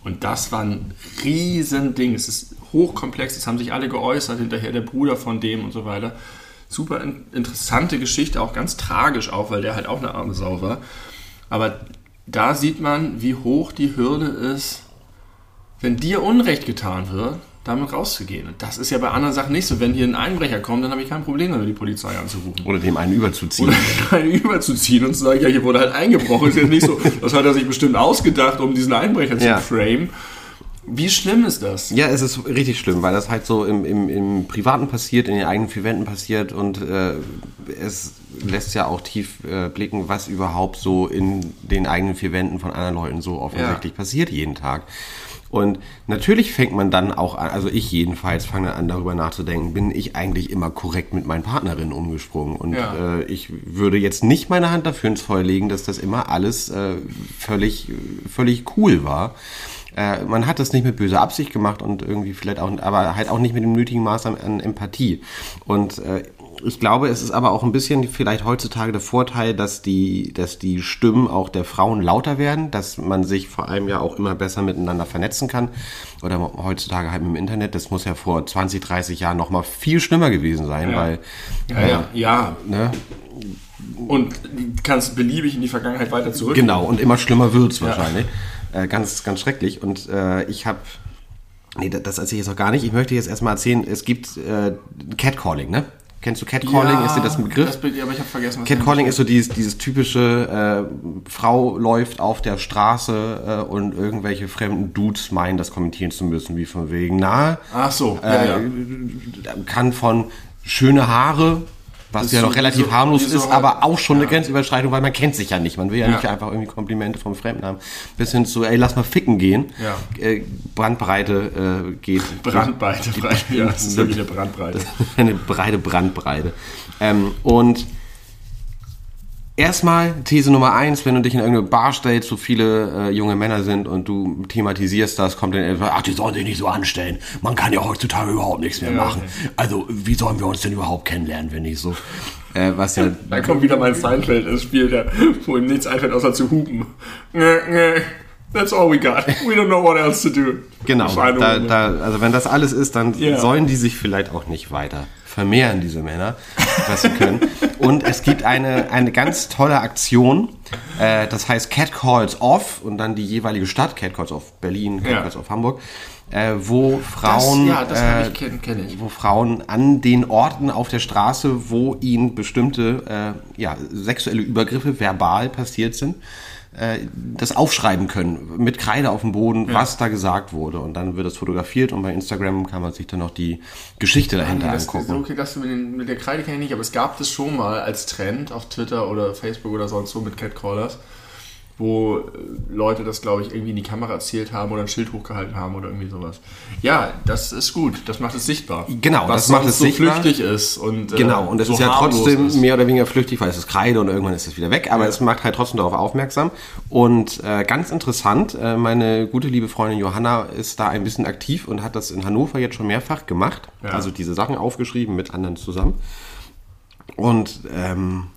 B: Und das war ein Riesending. Es ist hochkomplex, es haben sich alle geäußert, hinterher der Bruder von dem und so weiter. Super in interessante Geschichte, auch ganz tragisch auch, weil der halt auch eine arme Sau war. Aber da sieht man, wie hoch die Hürde ist, wenn dir Unrecht getan wird damit rauszugehen. Und das ist ja bei anderen Sachen nicht so. Wenn hier ein Einbrecher kommt, dann habe ich kein Problem damit, die Polizei anzurufen.
A: Oder dem einen überzuziehen.
B: Oder einen überzuziehen und zu sagen, ja, hier wurde halt eingebrochen. Ist jetzt nicht so, das hat er sich bestimmt ausgedacht, um diesen Einbrecher
A: Ja.
B: zu framen. Wie schlimm ist das?
A: Ja, es ist richtig schlimm, weil das halt so im, im, im Privaten passiert, in den eigenen vier Wänden passiert und äh, es lässt ja auch tief äh, blicken, was überhaupt so in den eigenen vier Wänden von anderen Leuten so offensichtlich
B: Ja.
A: passiert jeden Tag. Und natürlich fängt man dann auch an, also ich jedenfalls fange dann an darüber nachzudenken, bin ich eigentlich immer korrekt mit meinen Partnerinnen umgesprungen und
B: Ja.
A: äh, ich würde jetzt nicht meine Hand dafür ins Feuer legen, dass das immer alles äh, völlig, völlig cool war. Äh, man hat das nicht mit böser Absicht gemacht und irgendwie vielleicht auch, aber halt auch nicht mit dem nötigen Maß an, an Empathie. Und äh, ich glaube, es ist aber auch ein bisschen vielleicht heutzutage der Vorteil, dass die, dass die Stimmen auch der Frauen lauter werden, dass man sich vor allem ja auch immer besser miteinander vernetzen kann. Oder heutzutage halt mit dem Internet. Das muss ja vor 20, 30 Jahren noch mal viel schlimmer gewesen sein,
B: Ja.
A: weil
B: Ja, ja, ja.
A: ne,
B: Und kannst beliebig in die Vergangenheit weiter zurück.
A: Genau, und immer schlimmer wird's wahrscheinlich. Äh, ganz, ganz schrecklich. Und äh, ich habe. Nee, das, das erzähle ich jetzt noch gar nicht. Ich möchte jetzt erstmal erzählen, es gibt äh, Catcalling, ne? Kennst du Catcalling?
B: Ja,
A: ist dir das ein Begriff?
B: Das, ja, aber ich habe vergessen,
A: Catcalling ist so dieses, dieses typische, äh, Frau läuft auf der Straße äh, und irgendwelche fremden Dudes meinen, das kommentieren zu müssen, wie von wegen, na,
B: Ach so, ja,
A: äh,
B: ja.
A: kann von schöne Haare, was ja noch
B: so-
A: relativ
B: so-
A: harmlos
B: so
A: ist,
B: halt-
A: aber auch schon eine
B: ja.
A: Grenzüberschreitung, weil man kennt sich ja nicht. Man will ja,
B: Ja.
A: nicht einfach irgendwie Komplimente vom Fremden haben. Bis hin zu, ey, lass mal ficken gehen.
B: Ja.
A: Äh, Brandbreite äh, geht.
B: Brandbreite, Breite, ja, das ist wirklich eine Brandbreite.
A: eine breite Brandbreite. Ähm, und erstmal These Nummer eins, wenn du dich in irgendeine Bar stellst, wo viele äh, junge Männer sind und du thematisierst das, kommt dann etwa, ach, die sollen sich nicht so anstellen. Man kann ja heutzutage überhaupt nichts mehr
B: Ja,
A: machen. Also, wie sollen wir uns denn überhaupt kennenlernen, wenn nicht so? Äh, was ja
B: Da kommt wieder mein Seinfeld ins Spiel, der, wo ihm nichts einfällt, außer zu hupen. That's all we got. We don't know what else to do.
A: Genau, da, da, also wenn das alles ist, dann
B: Ja.
A: sollen die sich vielleicht auch nicht weiter vermehren, diese Männer, was sie können. Und es gibt eine, eine ganz tolle Aktion, äh, das heißt Cat Calls Off und dann die jeweilige Stadt, Cat Calls Off Berlin, Cat
B: Ja.
A: Calls Off Hamburg, äh, wo Frauen,
B: das, ja, das
A: äh,
B: kenn, kenn
A: wo Frauen an den Orten auf der Straße, wo ihnen bestimmte äh, ja, sexuelle Übergriffe verbal passiert sind, äh, das aufschreiben können, mit Kreide auf dem Boden, was da gesagt wurde. Und dann wird das fotografiert und bei Instagram kann man sich dann noch die Geschichte dahinter
B: das,
A: angucken.
B: okay, das mit, den, mit der Kreide kenne ich nicht, aber es gab das schon mal als Trend auf Twitter oder Facebook oder sonst wo mit Catcallers, wo äh, Leute das, glaube ich, irgendwie in die Kamera erzählt haben oder ein Schild hochgehalten haben oder irgendwie sowas. Ja, das ist gut, das macht es sichtbar.
A: Genau,
B: Was
A: das macht es
B: so
A: sichtbar.
B: flüchtig ist. Und, äh,
A: Genau, und es
B: so
A: ist ja trotzdem
B: ist.
A: mehr oder weniger flüchtig, weil es ist Kreide und irgendwann ist es wieder weg, aber
B: Ja.
A: es macht halt trotzdem darauf aufmerksam. Und äh, ganz interessant, äh, meine gute liebe Freundin Johanna ist da ein bisschen aktiv und hat das in Hannover jetzt schon mehrfach gemacht.
B: Ja.
A: Also diese Sachen aufgeschrieben mit anderen zusammen. Und ähm,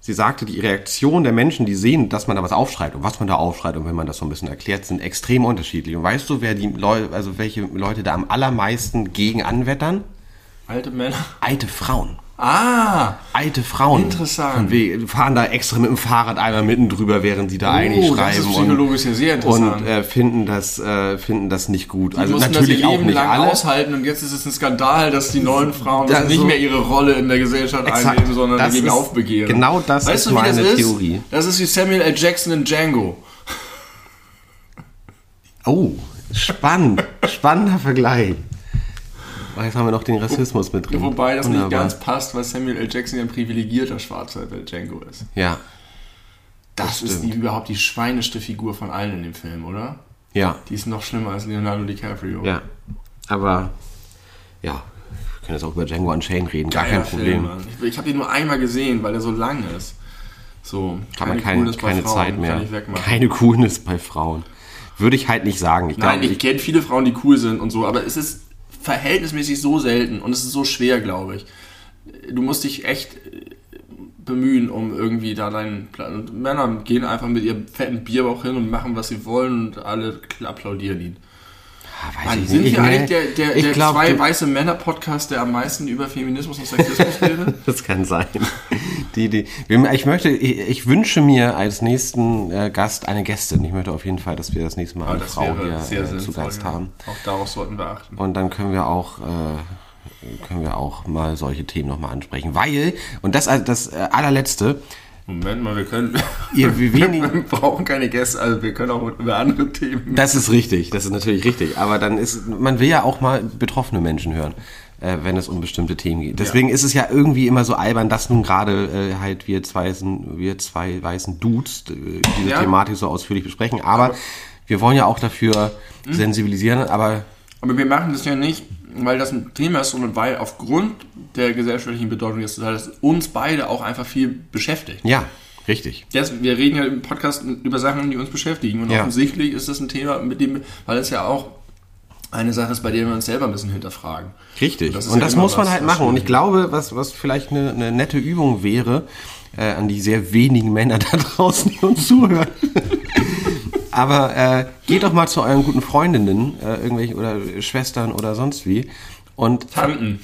A: sie sagte, die Reaktion der Menschen, die sehen, dass man da was aufschreibt und was man da aufschreibt und wenn man das so ein bisschen erklärt, sind extrem unterschiedlich. Und weißt du, wer die Leute, also welche Leute da am allermeisten gegen anwettern?
B: Alte Männer.
A: Alte Frauen
B: Ah!
A: alte Frauen.
B: Interessant.
A: Und wir fahren da extra mit dem Fahrrad einmal mitten drüber, während sie da eigentlich
B: Oh, das
A: schreiben.
B: ist psychologisch ja sehr interessant.
A: Und äh, finden, das, äh, finden das nicht gut.
B: Die
A: also natürlich
B: das ihr
A: auch
B: Leben
A: nicht
B: lang
A: alle.
B: aushalten und jetzt ist es ein Skandal, dass die neuen Frauen
A: Ja,
B: nicht
A: so-
B: mehr ihre Rolle in der Gesellschaft
A: Exakt.
B: einnehmen, sondern
A: Das
B: dagegen
A: ist-
B: aufbegehren.
A: genau das
B: weißt
A: ist
B: du,
A: meine
B: das ist?
A: Theorie.
B: Das ist wie Samuel L. Jackson in Django.
A: Oh, spannend. Spannender Vergleich. Jetzt haben wir noch den Rassismus mit drin.
B: Wobei das nicht
A: Wunderbar.
B: ganz passt, weil Samuel L. Jackson ja ein privilegierter Schwarzer bei Django ist.
A: Ja.
B: Das, ist die, überhaupt die schweineste Figur von allen in dem Film, oder?
A: Ja.
B: Die ist noch schlimmer als Leonardo DiCaprio.
A: Ja. Aber, ja. Wir können jetzt auch über Django Unchained reden. Gar
B: Geiler
A: kein Problem.
B: Film, ich ich habe ihn nur einmal gesehen, weil er so lang ist. So,
A: Kann man keine,
B: Coolness bei
A: keine
B: Frauen,
A: Zeit mehr.
B: Kann ich wegmachen.
A: Keine Coolness bei Frauen. Würde ich halt nicht sagen. Ich
B: Nein,
A: glaube,
B: ich kenne viele Frauen, die cool sind und so, aber es ist verhältnismäßig so selten und es ist so schwer, glaube ich. Du musst dich echt äh, bemühen, um irgendwie da deinen Plan. Und Männer gehen einfach mit ihrem fetten Bierbauch hin und machen, was sie wollen und alle applaudieren ihn.
A: Weiß
B: Mann,
A: ich
B: sind wir
A: Ich-
B: eigentlich der, der, der
A: glaub,
B: zwei weiße Männer-Podcast, der am meisten über Feminismus und Sexismus redet?
A: Das kann sein. Die, die, ich möchte, ich, ich wünsche mir als nächsten äh, Gast eine Gästin. Ich möchte auf jeden Fall, dass wir das nächste Mal eine
B: das
A: Frau
B: wäre
A: hier äh, zu
B: sinnvoll.
A: Gast
B: ja.
A: haben.
B: Auch darauf sollten wir achten.
A: Und dann können wir auch, äh, können wir auch mal solche Themen nochmal ansprechen. Weil, und das als das äh, allerletzte,
B: Moment mal, wir können.
A: ihr, wir,
B: Wir brauchen keine Gäste, also wir können auch über andere Themen.
A: Das ist richtig, das ist natürlich richtig. Aber dann ist, man will ja auch mal betroffene Menschen hören, äh, wenn es um bestimmte Themen geht. Deswegen ist es ja irgendwie immer so albern, dass nun gerade äh, halt wir zwei, wir zwei weißen Dudes äh, diese
B: Ja.
A: Thematik so ausführlich besprechen. Aber wir wollen ja auch dafür sensibilisieren, aber
B: Aber wir machen das ja nicht, weil das ein Thema ist, sondern weil aufgrund der gesellschaftlichen Bedeutung des das uns beide auch einfach viel beschäftigt.
A: ja, richtig.
B: Das, wir reden ja im Podcast über Sachen, die uns beschäftigen. Und
A: Ja.
B: offensichtlich ist das ein Thema, mit dem, weil es ja auch eine Sache ist, bei der wir uns selber ein bisschen hinterfragen.
A: Richtig.
B: Das ist
A: und
B: ja
A: das
B: immer
A: muss man halt machen. Und ich glaube, was, was vielleicht eine, eine nette Übung wäre, äh, an die sehr wenigen Männer da draußen, die uns zuhören. Aber äh, geht doch mal zu euren guten Freundinnen, äh, irgendwelche oder Schwestern oder sonst wie. Und
B: Tanten.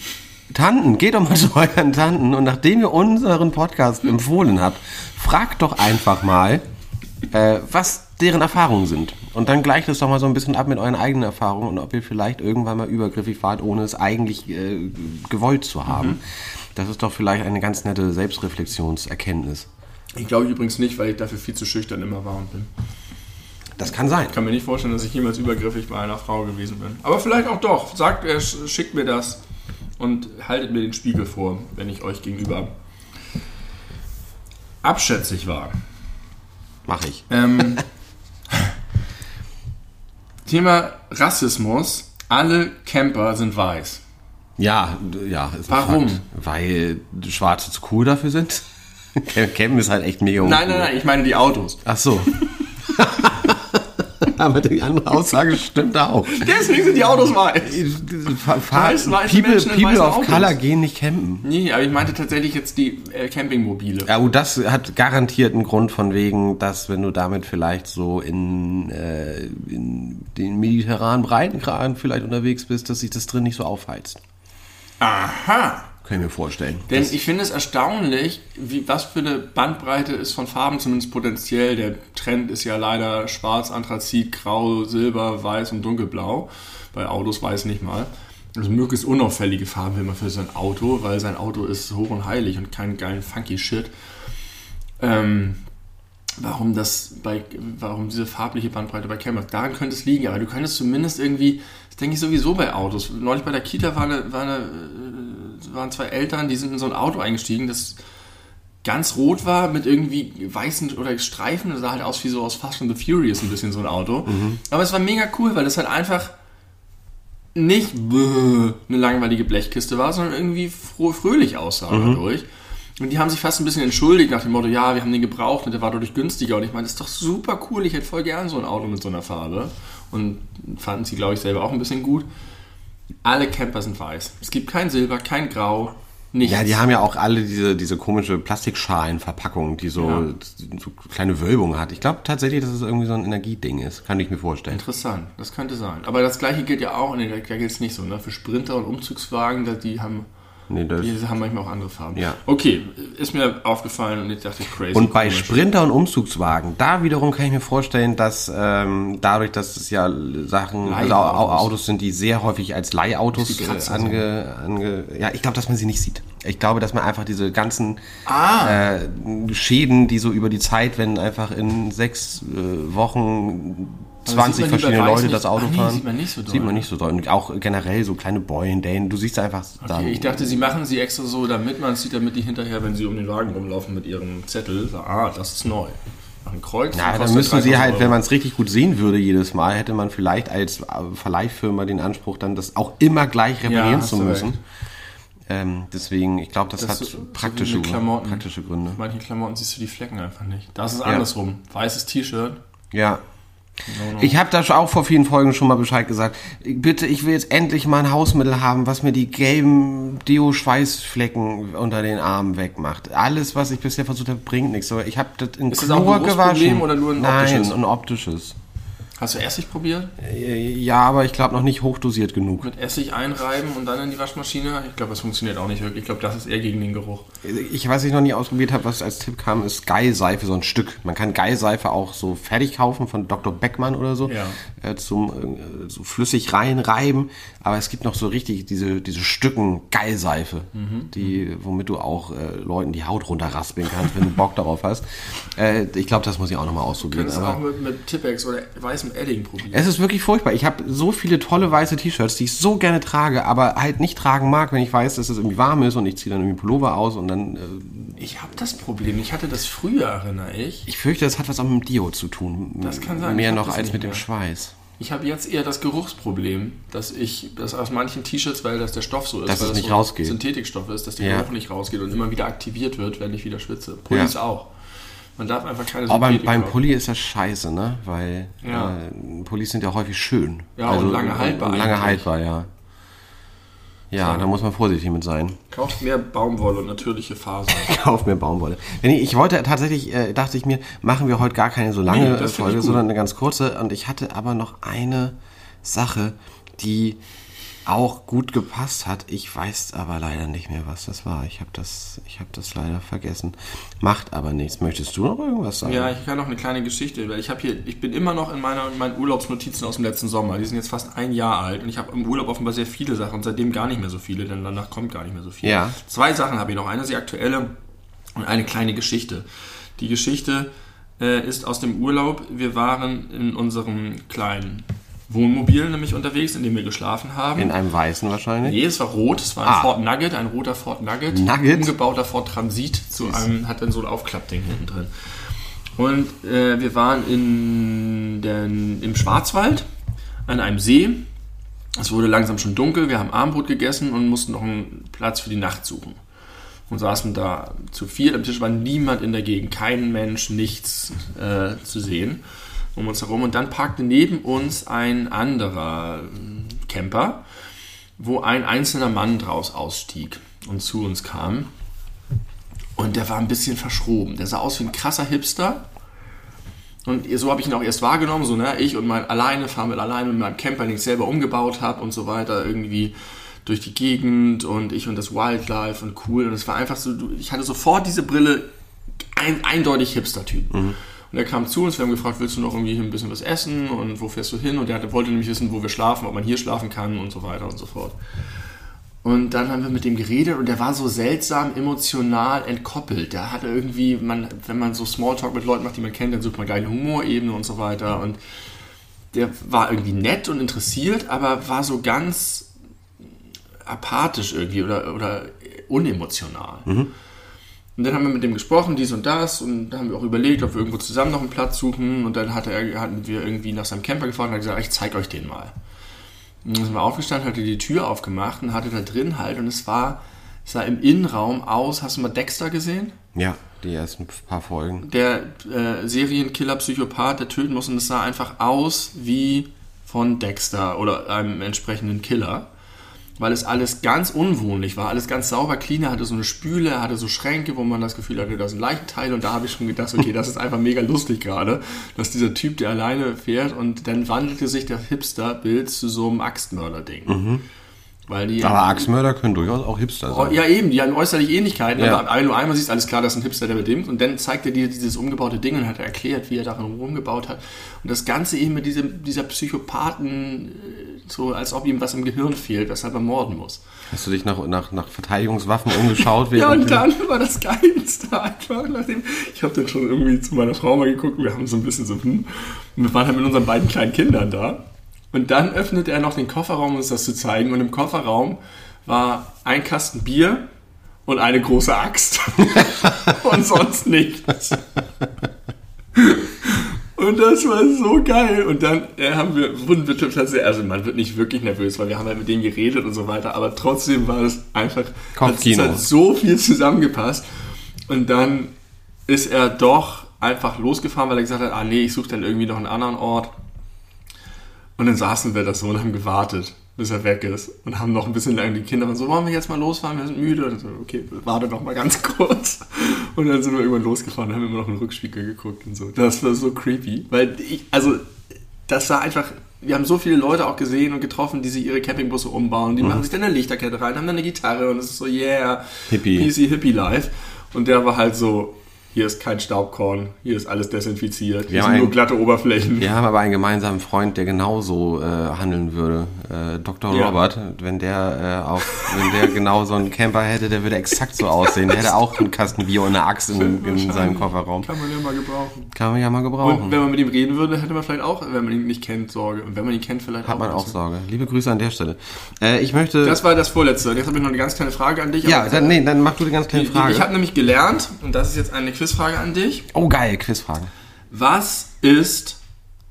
A: Tanten, geht doch mal zu euren Tanten und nachdem ihr unseren Podcast empfohlen habt, fragt doch einfach mal, äh, was deren Erfahrungen sind. Und dann gleicht es doch mal so ein bisschen ab mit euren eigenen Erfahrungen und ob ihr vielleicht irgendwann mal übergriffig wart, ohne es eigentlich äh, gewollt zu haben. Das ist doch vielleicht eine ganz nette Selbstreflexionserkenntnis.
B: Ich glaube übrigens nicht, weil ich dafür viel zu schüchtern immer war und bin.
A: Das kann sein.
B: Ich kann mir nicht vorstellen, dass ich jemals übergriffig bei einer Frau gewesen bin. Aber vielleicht auch doch. Sagt, er sch- schickt mir das und haltet mir den Spiegel vor, wenn ich euch gegenüber abschätzig war.
A: Mache ich.
B: Ähm, Thema Rassismus. Alle Camper sind weiß.
A: Ja, ja.
B: Warum?
A: Weil Schwarze zu cool dafür sind. Campen ist halt echt mega
B: Nein, nein, nein, ich meine die Autos.
A: Ach so. Aber die andere Aussage stimmt auch.
B: Deswegen sind die Autos weiß.
A: Fahr, fahr,
B: Weiß- weiße
A: People, People
B: weißen
A: of
B: Autos.
A: Color gehen nicht campen.
B: Nee, aber ich meinte tatsächlich jetzt die äh, Campingmobile.
A: Ja, und das hat garantiert einen Grund von wegen, dass wenn du damit vielleicht so in, äh, in den mediterranen Breitengraden vielleicht unterwegs bist, dass sich das drin nicht so aufheizt.
B: Aha.
A: Kann ich mir vorstellen.
B: Denn ich finde es erstaunlich, wie, was für eine Bandbreite ist von Farben, zumindest potenziell. Der Trend ist ja leider schwarz, Anthrazit, grau, silber, weiß und dunkelblau. Bei Autos weiß nicht mal. Also möglichst unauffällige Farben will man für sein Auto, weil sein Auto ist hoch und heilig und kein geilen funky Shit. Ähm, warum das bei, warum diese farbliche Bandbreite bei Cameras, daran könnte es liegen, aber du könntest zumindest irgendwie, das denke ich sowieso bei Autos. Neulich bei der Kita war eine, war eine, äh, waren zwei Eltern, die sind in so ein Auto eingestiegen, das ganz rot war mit irgendwie weißen oder Streifen, das sah halt aus wie so aus Fast and the Furious ein bisschen so ein Auto. Aber es war mega cool, weil das halt einfach nicht eine langweilige Blechkiste war, sondern irgendwie froh, fröhlich aussah dadurch. Und die haben sich fast ein bisschen entschuldigt nach dem Motto, ja, wir haben den gebraucht und der war dadurch günstiger. Und ich meine, das ist doch super cool, ich hätte voll gern so ein Auto mit so einer Farbe. Und fanden sie, glaube ich, selber auch ein bisschen gut. Alle Camper sind weiß. Es gibt kein Silber, kein Grau, nichts.
A: Ja, die haben ja auch alle diese, diese komische Plastikschalenverpackung, die so,
B: Ja.
A: so kleine Wölbungen hat. Ich glaube tatsächlich, dass es irgendwie so ein Energieding ist. Kann ich mir vorstellen.
B: Interessant, das könnte sein. Aber das gleiche gilt ja auch, nee, da gilt es nicht so, ne? Für Sprinter und Umzugswagen, die haben,
A: Nee,
B: die haben manchmal auch andere Farben.
A: Ja.
B: Okay, ist mir aufgefallen und ich dachte, crazy.
A: Und bei
B: komisch.
A: Sprinter und Umzugswagen, da wiederum kann ich mir vorstellen, dass ähm, dadurch, dass es ja Sachen, also. Autos sind, die sehr häufig als Leihautos ange, ange... Ja, ich glaube, dass man sie nicht sieht. Ich glaube, dass man einfach diese ganzen
B: Ah.
A: äh, Schäden, die so über die Zeit, wenn einfach in sechs äh, Wochen 20
B: sieht man die bei
A: verschiedene Leute
B: nicht-
A: das Auto
B: Ah, nee,
A: fahren.
B: sieht man nicht so doll.
A: Sieht man nicht so doll. Und auch generell so kleine Beulen, Dänen, du siehst einfach dann...
B: Okay, ich dachte, sie machen sie extra so, damit man es sieht, damit die hinterher, wenn sie um den Wagen rumlaufen mit ihrem Zettel, sagen, ah, das ist neu. Ein Kreuz.
A: Ja, dann müssten sie
B: 3000
A: halt,
B: Euro.
A: wenn man es richtig gut sehen würde jedes Mal, hätte man vielleicht als äh, Verleihfirma den Anspruch, dann das auch immer gleich reparieren
B: hast
A: zu müssen.
B: recht.
A: Ähm, deswegen, ich glaube, das,
B: Das
A: hat
B: so- so
A: praktische,
B: Klamotten.
A: praktische Gründe.
B: Auf manchen Klamotten siehst du die Flecken einfach nicht. Das ist andersrum. Weißes T-Shirt.
A: Ja.
B: No, no.
A: Ich habe da schon auch vor vielen Folgen schon mal Bescheid gesagt. Bitte, ich will jetzt endlich mal ein Hausmittel haben, was mir die gelben Deo-Schweißflecken unter den Armen wegmacht. Alles, was ich bisher versucht habe, bringt nichts. Ich habe das in
B: Ist das auch ein
A: gewaschen.
B: oder nur ein
A: Nein,
B: optisches?
A: ein optisches.
B: Hast du Essig probiert?
A: Äh, Ja, aber ich glaube noch nicht hochdosiert genug.
B: Mit Essig einreiben und dann in die Waschmaschine? Ich glaube, das funktioniert auch nicht wirklich. Ich glaube, das ist eher gegen den Geruch.
A: Ich, was ich noch nie ausprobiert habe, was als Tipp kam, ist Geilseife, so ein Stück. Man kann Geilseife auch so fertig kaufen von Dr. Beckmann oder so,
B: Ja.
A: äh, zum äh, so flüssig reinreiben. Aber es gibt noch so richtig diese, diese Stücken Geilseife, die, womit du auch äh, Leuten die Haut runterraspeln kannst, wenn du Bock darauf hast. Äh, ich glaube, das muss ich auch noch mal ausprobieren.
B: Du
A: Aber
B: auch mit, mit Tippex oder weißem Edding probieren.
A: es ist wirklich furchtbar. Ich habe so viele tolle weiße T-Shirts, die ich so gerne trage, aber halt nicht tragen mag, wenn ich weiß, dass es irgendwie warm ist und ich ziehe dann irgendwie Pullover aus und dann. Äh,
B: Ich habe das Problem. Ich hatte das früher, erinnere ich.
A: ich fürchte, das hat was auch mit dem Dio zu tun.
B: Das kann sein.
A: Mehr noch
B: das
A: als mit dem
B: mehr.
A: Schweiß.
B: Ich habe jetzt eher das Geruchsproblem, dass ich, dass aus manchen T-Shirts, weil das der Stoff so ist,
A: Dass
B: weil
A: es
B: das
A: nicht
B: so
A: rausgeht.
B: Synthetikstoff ist, dass der
A: Ja.
B: Geruch nicht rausgeht und immer wieder aktiviert wird, wenn ich wieder schwitze. Pullis
A: Ja.
B: auch. Man darf einfach keine
A: Aber beim, beim. Pulli ist das scheiße, ne? Weil
B: Ja.
A: äh, Pullis sind ja häufig schön.
B: Ja, und lange haltbar
A: Und lange
B: eigentlich.
A: haltbar, ja. Ja, da muss man vorsichtig mit sein.
B: Kauft mehr Baumwolle und natürliche Fasern.
A: Kauf mir Baumwolle. Ich, ich wollte tatsächlich, äh, dachte ich mir, machen wir heute gar keine so lange
B: Nee,
A: äh, Folge, sondern eine ganz kurze. Und ich hatte aber noch eine Sache, die auch gut gepasst hat. Ich weiß aber leider nicht mehr, was das war. Ich habe das, ich habe das leider vergessen. Macht aber nichts. Möchtest du noch irgendwas sagen?
B: Ja, ich kann noch eine kleine Geschichte, weil ich habe hier, ich bin immer noch in meiner, in meinen Urlaubsnotizen aus dem letzten Sommer. Die sind jetzt fast ein Jahr alt und ich habe im Urlaub offenbar sehr viele Sachen und seitdem gar nicht mehr so viele, denn danach kommt gar nicht mehr so viel.
A: Ja.
B: Zwei Sachen habe ich noch, eine sehr aktuelle und eine kleine Geschichte. Die Geschichte äh, ist aus dem Urlaub. Wir waren in unserem kleinen Wohnmobil nämlich unterwegs, in dem wir geschlafen haben.
A: In einem weißen wahrscheinlich.
B: Nee, es war rot, es war ein
A: Ah.
B: Ford Nugget, ein roter Ford Nugget.
A: Nugget?
B: Umgebauter Ford Transit zu einem, hat dann so ein Aufklappding hinten drin. Und äh, wir waren in den, im Schwarzwald an einem See. Es wurde langsam schon dunkel, wir haben Abendbrot gegessen und mussten noch einen Platz für die Nacht suchen. Und saßen da zu viert am Tisch, war niemand in der Gegend, kein Mensch, nichts äh, zu sehen um uns herum. Und dann parkte neben uns ein anderer Camper, wo ein einzelner Mann draus ausstieg und zu uns kam. Und der war ein bisschen verschroben. Der sah aus wie ein krasser Hipster. Und so habe ich ihn auch erst wahrgenommen, so, ne, ich und mein alleine, fahre mit alleine mit meinem Camper, den ich selber umgebaut habe und so weiter, irgendwie durch die Gegend und ich und das Wildlife und cool. Und es war einfach so, ich hatte sofort diese Brille, ein, eindeutig Hipster-Typ. Und er kam zu uns, wir haben gefragt, willst du noch irgendwie ein bisschen was essen und wo fährst du hin? Und er wollte nämlich wissen, wo wir schlafen, ob man hier schlafen kann und so weiter und so fort. Und dann haben wir mit dem geredet und der war so seltsam emotional entkoppelt. Der hatte irgendwie, man, wenn man so Smalltalk mit Leuten macht, die man kennt, dann sucht man eine Humorebene und so weiter. Und der war irgendwie nett und interessiert, aber war so ganz apathisch irgendwie oder, oder unemotional. Und dann haben wir mit dem gesprochen, dies und das, und dann haben wir auch überlegt, ob wir irgendwo zusammen noch einen Platz suchen. Und dann hatte er, hatten wir irgendwie nach seinem Camper gefragt und hat gesagt, ich zeig euch den mal. Und dann sind wir aufgestanden, hatte die Tür aufgemacht und hatte da drin halt, und es war, es sah im Innenraum aus, hast du mal Dexter gesehen?
A: Ja, die ersten paar Folgen.
B: Der äh, Serienkiller, Psychopath, der töten muss, und es sah einfach aus wie von Dexter oder einem entsprechenden Killer. Weil es alles ganz unwohnlich war, alles ganz sauber, clean. Er hatte so eine Spüle, hatte so Schränke, wo man das Gefühl hatte, da sind Leichenteile. Und da habe ich schon gedacht, okay, das ist einfach mega lustig gerade, dass dieser Typ, der alleine fährt, und dann wandelte sich das Hipster-Bild zu so einem Axtmörder-Ding. Weil die
A: Aber Axtmörder können durchaus auch Hipster
B: Oh,
A: sein.
B: ja, eben, die haben äußerlich Ähnlichkeiten,
A: Ja.
B: aber wenn du einmal siehst, alles klar, das ist ein Hipster, der mit dem. Und dann zeigt er dir dieses umgebaute Ding und hat erklärt, wie er darin rumgebaut hat. Und das Ganze eben mit diesem, dieser Psychopathen, äh, so als ob ihm was im Gehirn fehlt, weshalb er morden muss.
A: Hast du dich nach, nach, nach Verteidigungswaffen umgeschaut?
B: Ja, und dann war das Geilste einfach, nachdem, ich habe dann schon irgendwie zu meiner Frau mal geguckt, wir haben so ein bisschen so, hm, wir waren halt mit unseren beiden kleinen Kindern da. Und dann öffnete er noch den Kofferraum, um uns das zu zeigen. Und im Kofferraum war ein Kasten Bier und eine große Axt. und sonst nichts. Und das war so geil. Und dann äh, haben wir, wurden wir tatsächlich, also man wird nicht wirklich nervös, weil wir haben ja mit denen geredet und so weiter, aber trotzdem war es einfach, es hat so viel zusammengepasst. Und dann ist er doch einfach losgefahren, weil er gesagt hat, ah nee, ich suche dann irgendwie noch einen anderen Ort. Und dann saßen wir da so und haben gewartet, bis er weg ist. Und haben noch ein bisschen lang, die Kinder waren so, wollen wir jetzt mal losfahren, wir sind müde. Und so, okay, warte noch mal ganz kurz. Und dann sind wir irgendwann losgefahren und haben immer noch in den Rückspiegel geguckt und so. Das war so creepy, weil ich, also das war einfach, wir haben so viele Leute auch gesehen und getroffen, die sich ihre Campingbusse umbauen. Die machen sich dann eine Lichterkette rein, haben dann eine Gitarre und es ist so, yeah,
A: Hippie.
B: PC Hippie Life. Und der war halt so, hier ist kein Staubkorn, hier ist alles desinfiziert, hier
A: Wir
B: sind nur
A: ein-
B: glatte Oberflächen.
A: Wir haben aber einen gemeinsamen Freund, der genauso äh, handeln würde. Äh, Dr.
B: Ja.
A: Robert, wenn der äh, auf, wenn der genau so einen Camper hätte, der würde exakt so aussehen. Der hätte auch einen Kasten Bier und eine Axt in, in seinem Kofferraum.
B: Kann man ja mal gebrauchen.
A: Kann man ja mal
B: Und
A: gebrauchen.
B: wenn man mit ihm reden würde, hätte man vielleicht auch, wenn man ihn nicht kennt, Sorge. Und wenn man ihn kennt, vielleicht
A: Hat man auch Sorge. Liebe Grüße an der Stelle. Äh, ich möchte.
B: Das war das Vorletzte. Jetzt habe ich noch eine ganz kleine Frage an dich.
A: ja, dann, nee, dann mach du die ganz kleine Frage.
B: Ich habe nämlich gelernt, und das ist jetzt eine Quizfrage an dich.
A: oh geil, Quizfragen.
B: Was ist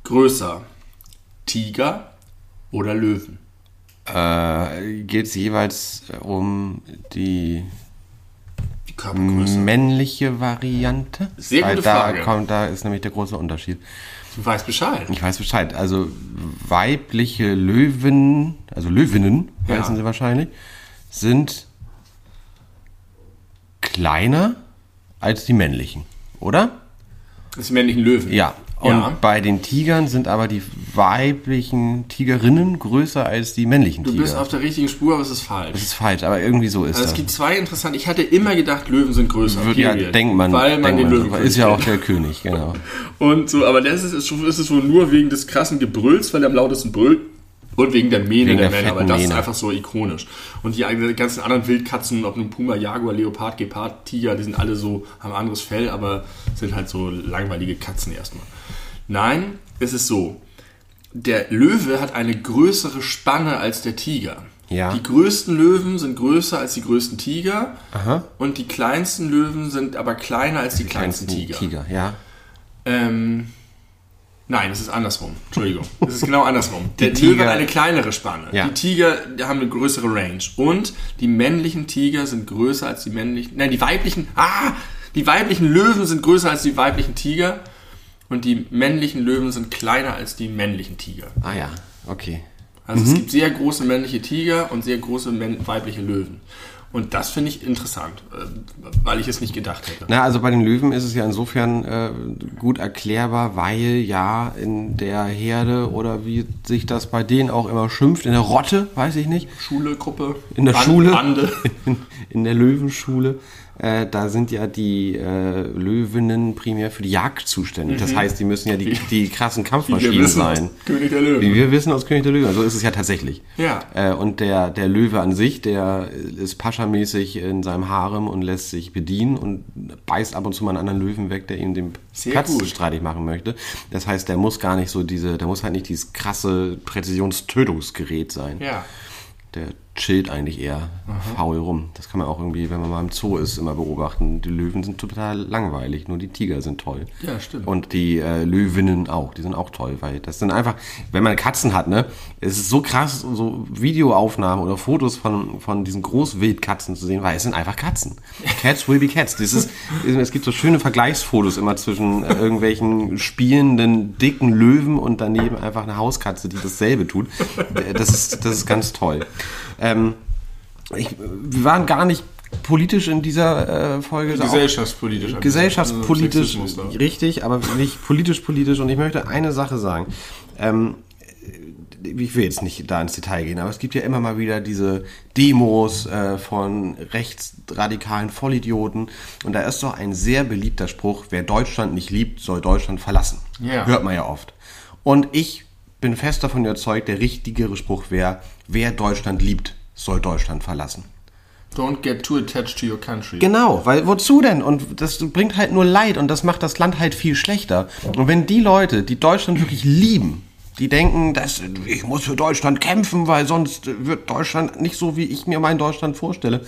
B: größer? Tiger oder Löwen?
A: Äh, Geht es jeweils um die
B: Die Körpergröße.
A: männliche Variante?
B: Sehr
A: Weil
B: gute
A: da
B: Frage.
A: Kommt, da ist nämlich der große Unterschied.
B: Du weißt Bescheid.
A: Ich weiß Bescheid. Also weibliche Löwen, also Löwinnen
B: Ja.
A: heißen sie wahrscheinlich, sind kleiner als die männlichen, oder?
B: Das männlichen Löwen.
A: Ja. Und
B: Ja.
A: bei den Tigern sind aber die weiblichen Tigerinnen größer als die männlichen
B: Du
A: Tiger.
B: bist auf der richtigen Spur, aber es ist falsch.
A: das ist falsch, aber irgendwie so ist
B: Also es
A: das.
B: gibt zwei interessante. Ich hatte immer gedacht, Löwen sind größer.
A: Wird, ja, denkt man,
B: Weil man den
A: man
B: Löwen
A: ist ja auch der König, genau.
B: Und so, aber das ist, ist, ist es wohl nur wegen des krassen Gebrülls, weil er am lautesten brüllt. Und wegen der Mähne
A: Wegen
B: der,
A: der
B: Männer, aber das ist
A: Mähne.
B: einfach so ikonisch. Und die ganzen anderen Wildkatzen, ob nun Puma, Jaguar, Leopard, Gepard, Tiger, die sind alle so, haben anderes Fell, aber sind halt so langweilige Katzen erstmal. Nein, es ist so. Der Löwe hat eine größere Spanne als der Tiger.
A: Ja.
B: Die größten Löwen sind größer als die größten Tiger. Und die kleinsten Löwen sind aber kleiner als die kleinsten Tiger.
A: Tiger, ja.
B: Ähm, nein, es ist andersrum. Entschuldigung. Es ist genau andersrum. Der
A: Tiger-
B: hat eine kleinere Spanne.
A: Ja.
B: Die Tiger die haben eine größere Range. Und die männlichen Tiger sind größer als die männlichen. Nein, die weiblichen. Ah! Die weiblichen Löwen sind größer als die weiblichen Tiger. Und die männlichen Löwen sind kleiner als die männlichen Tiger.
A: Ah ja, okay.
B: Also
A: Mhm.
B: es gibt sehr große männliche Tiger und sehr große weibliche Löwen. Und das finde ich interessant, äh, weil ich es nicht gedacht hätte.
A: Na, also bei den Löwen ist es ja insofern äh, gut erklärbar, weil ja in der Herde oder wie sich das bei denen auch immer schimpft, in der Rotte, weiß ich nicht,
B: Schule, Gruppe,
A: in der
B: Band-
A: Schule,
B: Bande.
A: in, in der Löwenschule, äh, da sind ja die äh, Löwinnen primär für die Jagd zuständig. Das heißt, die müssen ja die, die krassen
B: Wir
A: Kampfmaschinen
B: aus
A: sein.
B: König der Löwen.
A: Wie wir wissen aus König der Löwen, so ist es ja tatsächlich.
B: Ja.
A: Äh, und der, der Löwe an sich, der ist paschamäßig in seinem Harem und lässt sich bedienen und beißt ab und zu mal einen anderen Löwen weg, der ihm den
B: Sehr
A: Platz
B: gut.
A: streitig machen möchte. Das heißt, der muss gar nicht so diese, der muss halt nicht dieses krasse Präzisionstötungsgerät sein.
B: Ja.
A: Der chillt eigentlich eher faul rum. Das kann man auch irgendwie, wenn man mal im Zoo ist, immer beobachten. Die Löwen sind total langweilig, nur die Tiger sind toll.
B: Ja, stimmt.
A: Und die äh, Löwinnen auch, die sind auch toll, weil das sind einfach, wenn man Katzen hat, ne, es ist so krass, so Videoaufnahmen oder Fotos von, von diesen Großwildkatzen zu sehen, weil es sind einfach Katzen. Cats will be cats. Ist, es gibt so schöne Vergleichsfotos immer zwischen äh, irgendwelchen spielenden, dicken Löwen und daneben einfach eine Hauskatze, die dasselbe tut. Das ist, das ist ganz toll. Ähm, ich, wir waren gar nicht politisch in dieser äh, Folge.
B: Gesellschaftspolitisch.
A: gesellschaftspolitisch
B: Also
A: richtig, aber nicht politisch politisch. Und ich möchte eine Sache sagen. Ähm, ich will jetzt nicht da ins Detail gehen, aber es gibt ja immer mal wieder diese Demos äh, von rechtsradikalen Vollidioten. Und da ist doch ein sehr beliebter Spruch, wer Deutschland nicht liebt, soll Deutschland verlassen.
B: Ja.
A: Hört man ja oft. Und ich bin fest davon überzeugt, der richtigere Spruch wäre, wer Deutschland liebt, soll Deutschland verlassen.
B: Don't get too attached to your country.
A: Genau, weil wozu denn? Und das bringt halt nur Leid und das macht das Land halt viel schlechter. Und wenn die Leute, die Deutschland wirklich lieben, die denken, dass ich muss für Deutschland kämpfen, weil sonst wird Deutschland nicht so, wie ich mir mein Deutschland vorstelle.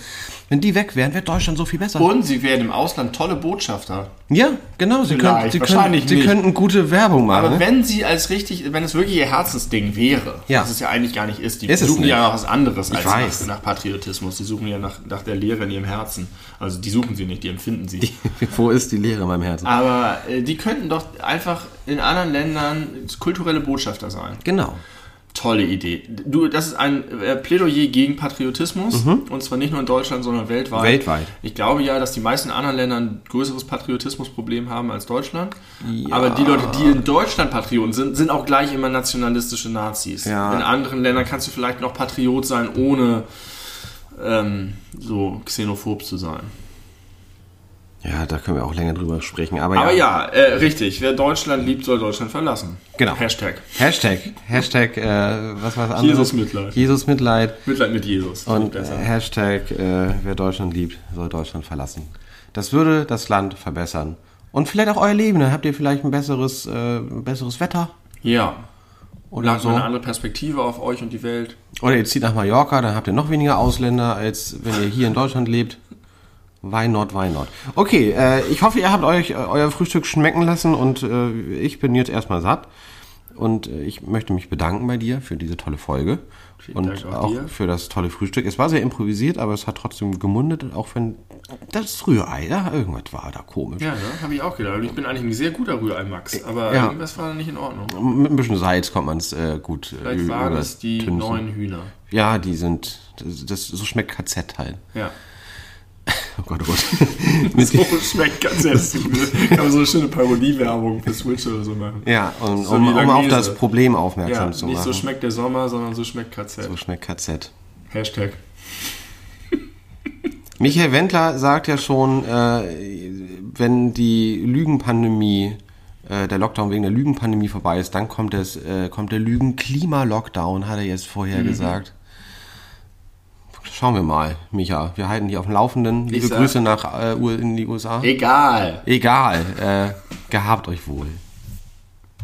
A: Wenn die weg wären, wäre Deutschland so viel besser.
B: Und sie werden im Ausland tolle Botschafter.
A: ja, genau. Sie, können, sie, können, sie könnten gute Werbung machen.
B: Aber
A: ne?
B: wenn sie als richtig, wenn es wirklich ihr Herzensding wäre,
A: Ja.
B: was es ja eigentlich gar nicht ist, die
A: Ist
B: suchen ja nach was anderes als
A: weiß.
B: nach, nach Patriotismus. Die suchen ja nach, nach der Lehre in ihrem Herzen. Also die suchen sie nicht, die empfinden sie.
A: Wo ist die Lehre in meinem Herzen?
B: Aber äh, die könnten doch einfach in anderen Ländern kulturelle Botschafter sein.
A: Genau.
B: Tolle Idee. Du, das ist ein äh, Plädoyer gegen Patriotismus und zwar nicht nur in Deutschland, sondern weltweit.
A: Mhm. Weltweit.
B: Ich glaube ja, dass die meisten anderen Länder ein größeres Patriotismusproblem haben als Deutschland. Aber die Leute, die in Deutschland Patrioten sind, sind auch gleich immer nationalistische Nazis.
A: Ja.
B: In anderen Ländern kannst du vielleicht noch Patriot sein, ohne ähm, so xenophob zu sein.
A: Ja, da können wir auch länger drüber sprechen. Aber,
B: Aber
A: ja.
B: ja, äh, richtig. Wer Deutschland liebt, soll Deutschland verlassen.
A: Genau.
B: Hashtag.
A: Hashtag, Hashtag, äh, was war das andere?
B: Jesus Mitleid.
A: Jesus Mitleid.
B: Mitleid mit Jesus.
A: Und äh. Hashtag, äh, wer Deutschland liebt, soll Deutschland verlassen. Das würde das Land verbessern. Und vielleicht auch euer Leben. Dann habt ihr vielleicht ein besseres, äh, ein besseres Wetter.
B: Ja.
A: Oder so.
B: eine andere Perspektive auf euch und die Welt.
A: Oder ihr zieht nach Mallorca, dann habt ihr noch weniger Ausländer, als wenn ihr hier in Deutschland lebt. Why not, why not? Okay, äh, ich hoffe, ihr habt euch äh, euer Frühstück schmecken lassen und äh, ich bin jetzt erstmal satt. Und äh, ich möchte mich bedanken bei dir für diese tolle Folge. und
B: Dank auch
A: auch für das tolle Frühstück. Es war sehr improvisiert, aber es hat trotzdem gemundet, auch wenn das Rührei, da irgendwas war da komisch.
B: Ja, ne? habe ich auch gedacht. Und Ich bin eigentlich ein sehr guter Rührei-Max, aber
A: Ja.
B: irgendwas war da nicht in Ordnung.
A: Mit ein bisschen Salz kommt man es äh, gut äh,
B: Vielleicht waren es die neuen Hühner.
A: Ja, die sind, das, das so schmeckt KZ halt.
B: Ja.
A: Oh Gott, oh Gott.
B: So schmeckt ganz ehrlich. Kann man so eine schöne Parodie-Werbung für Switch oder so machen.
A: Ja, und,
B: So
A: um, um auf das Problem
B: Ja,
A: aufmerksam zu
B: nicht
A: machen.
B: so schmeckt der Sommer, sondern so schmeckt KZ.
A: so schmeckt KZ.
B: Hashtag.
A: Michael Wendler sagt ja schon, äh, wenn die Lügenpandemie, äh, der Lockdown wegen der Lügenpandemie vorbei ist, dann kommt, es, äh, kommt der Lügen-Klima-Lockdown, hat er jetzt vorher
B: Mhm.
A: gesagt. Schauen wir mal, Micha. Wir halten dich auf dem Laufenden. Liebe Grüße nach äh, in die USA.
B: Egal.
A: Egal. Äh, gehabt euch wohl.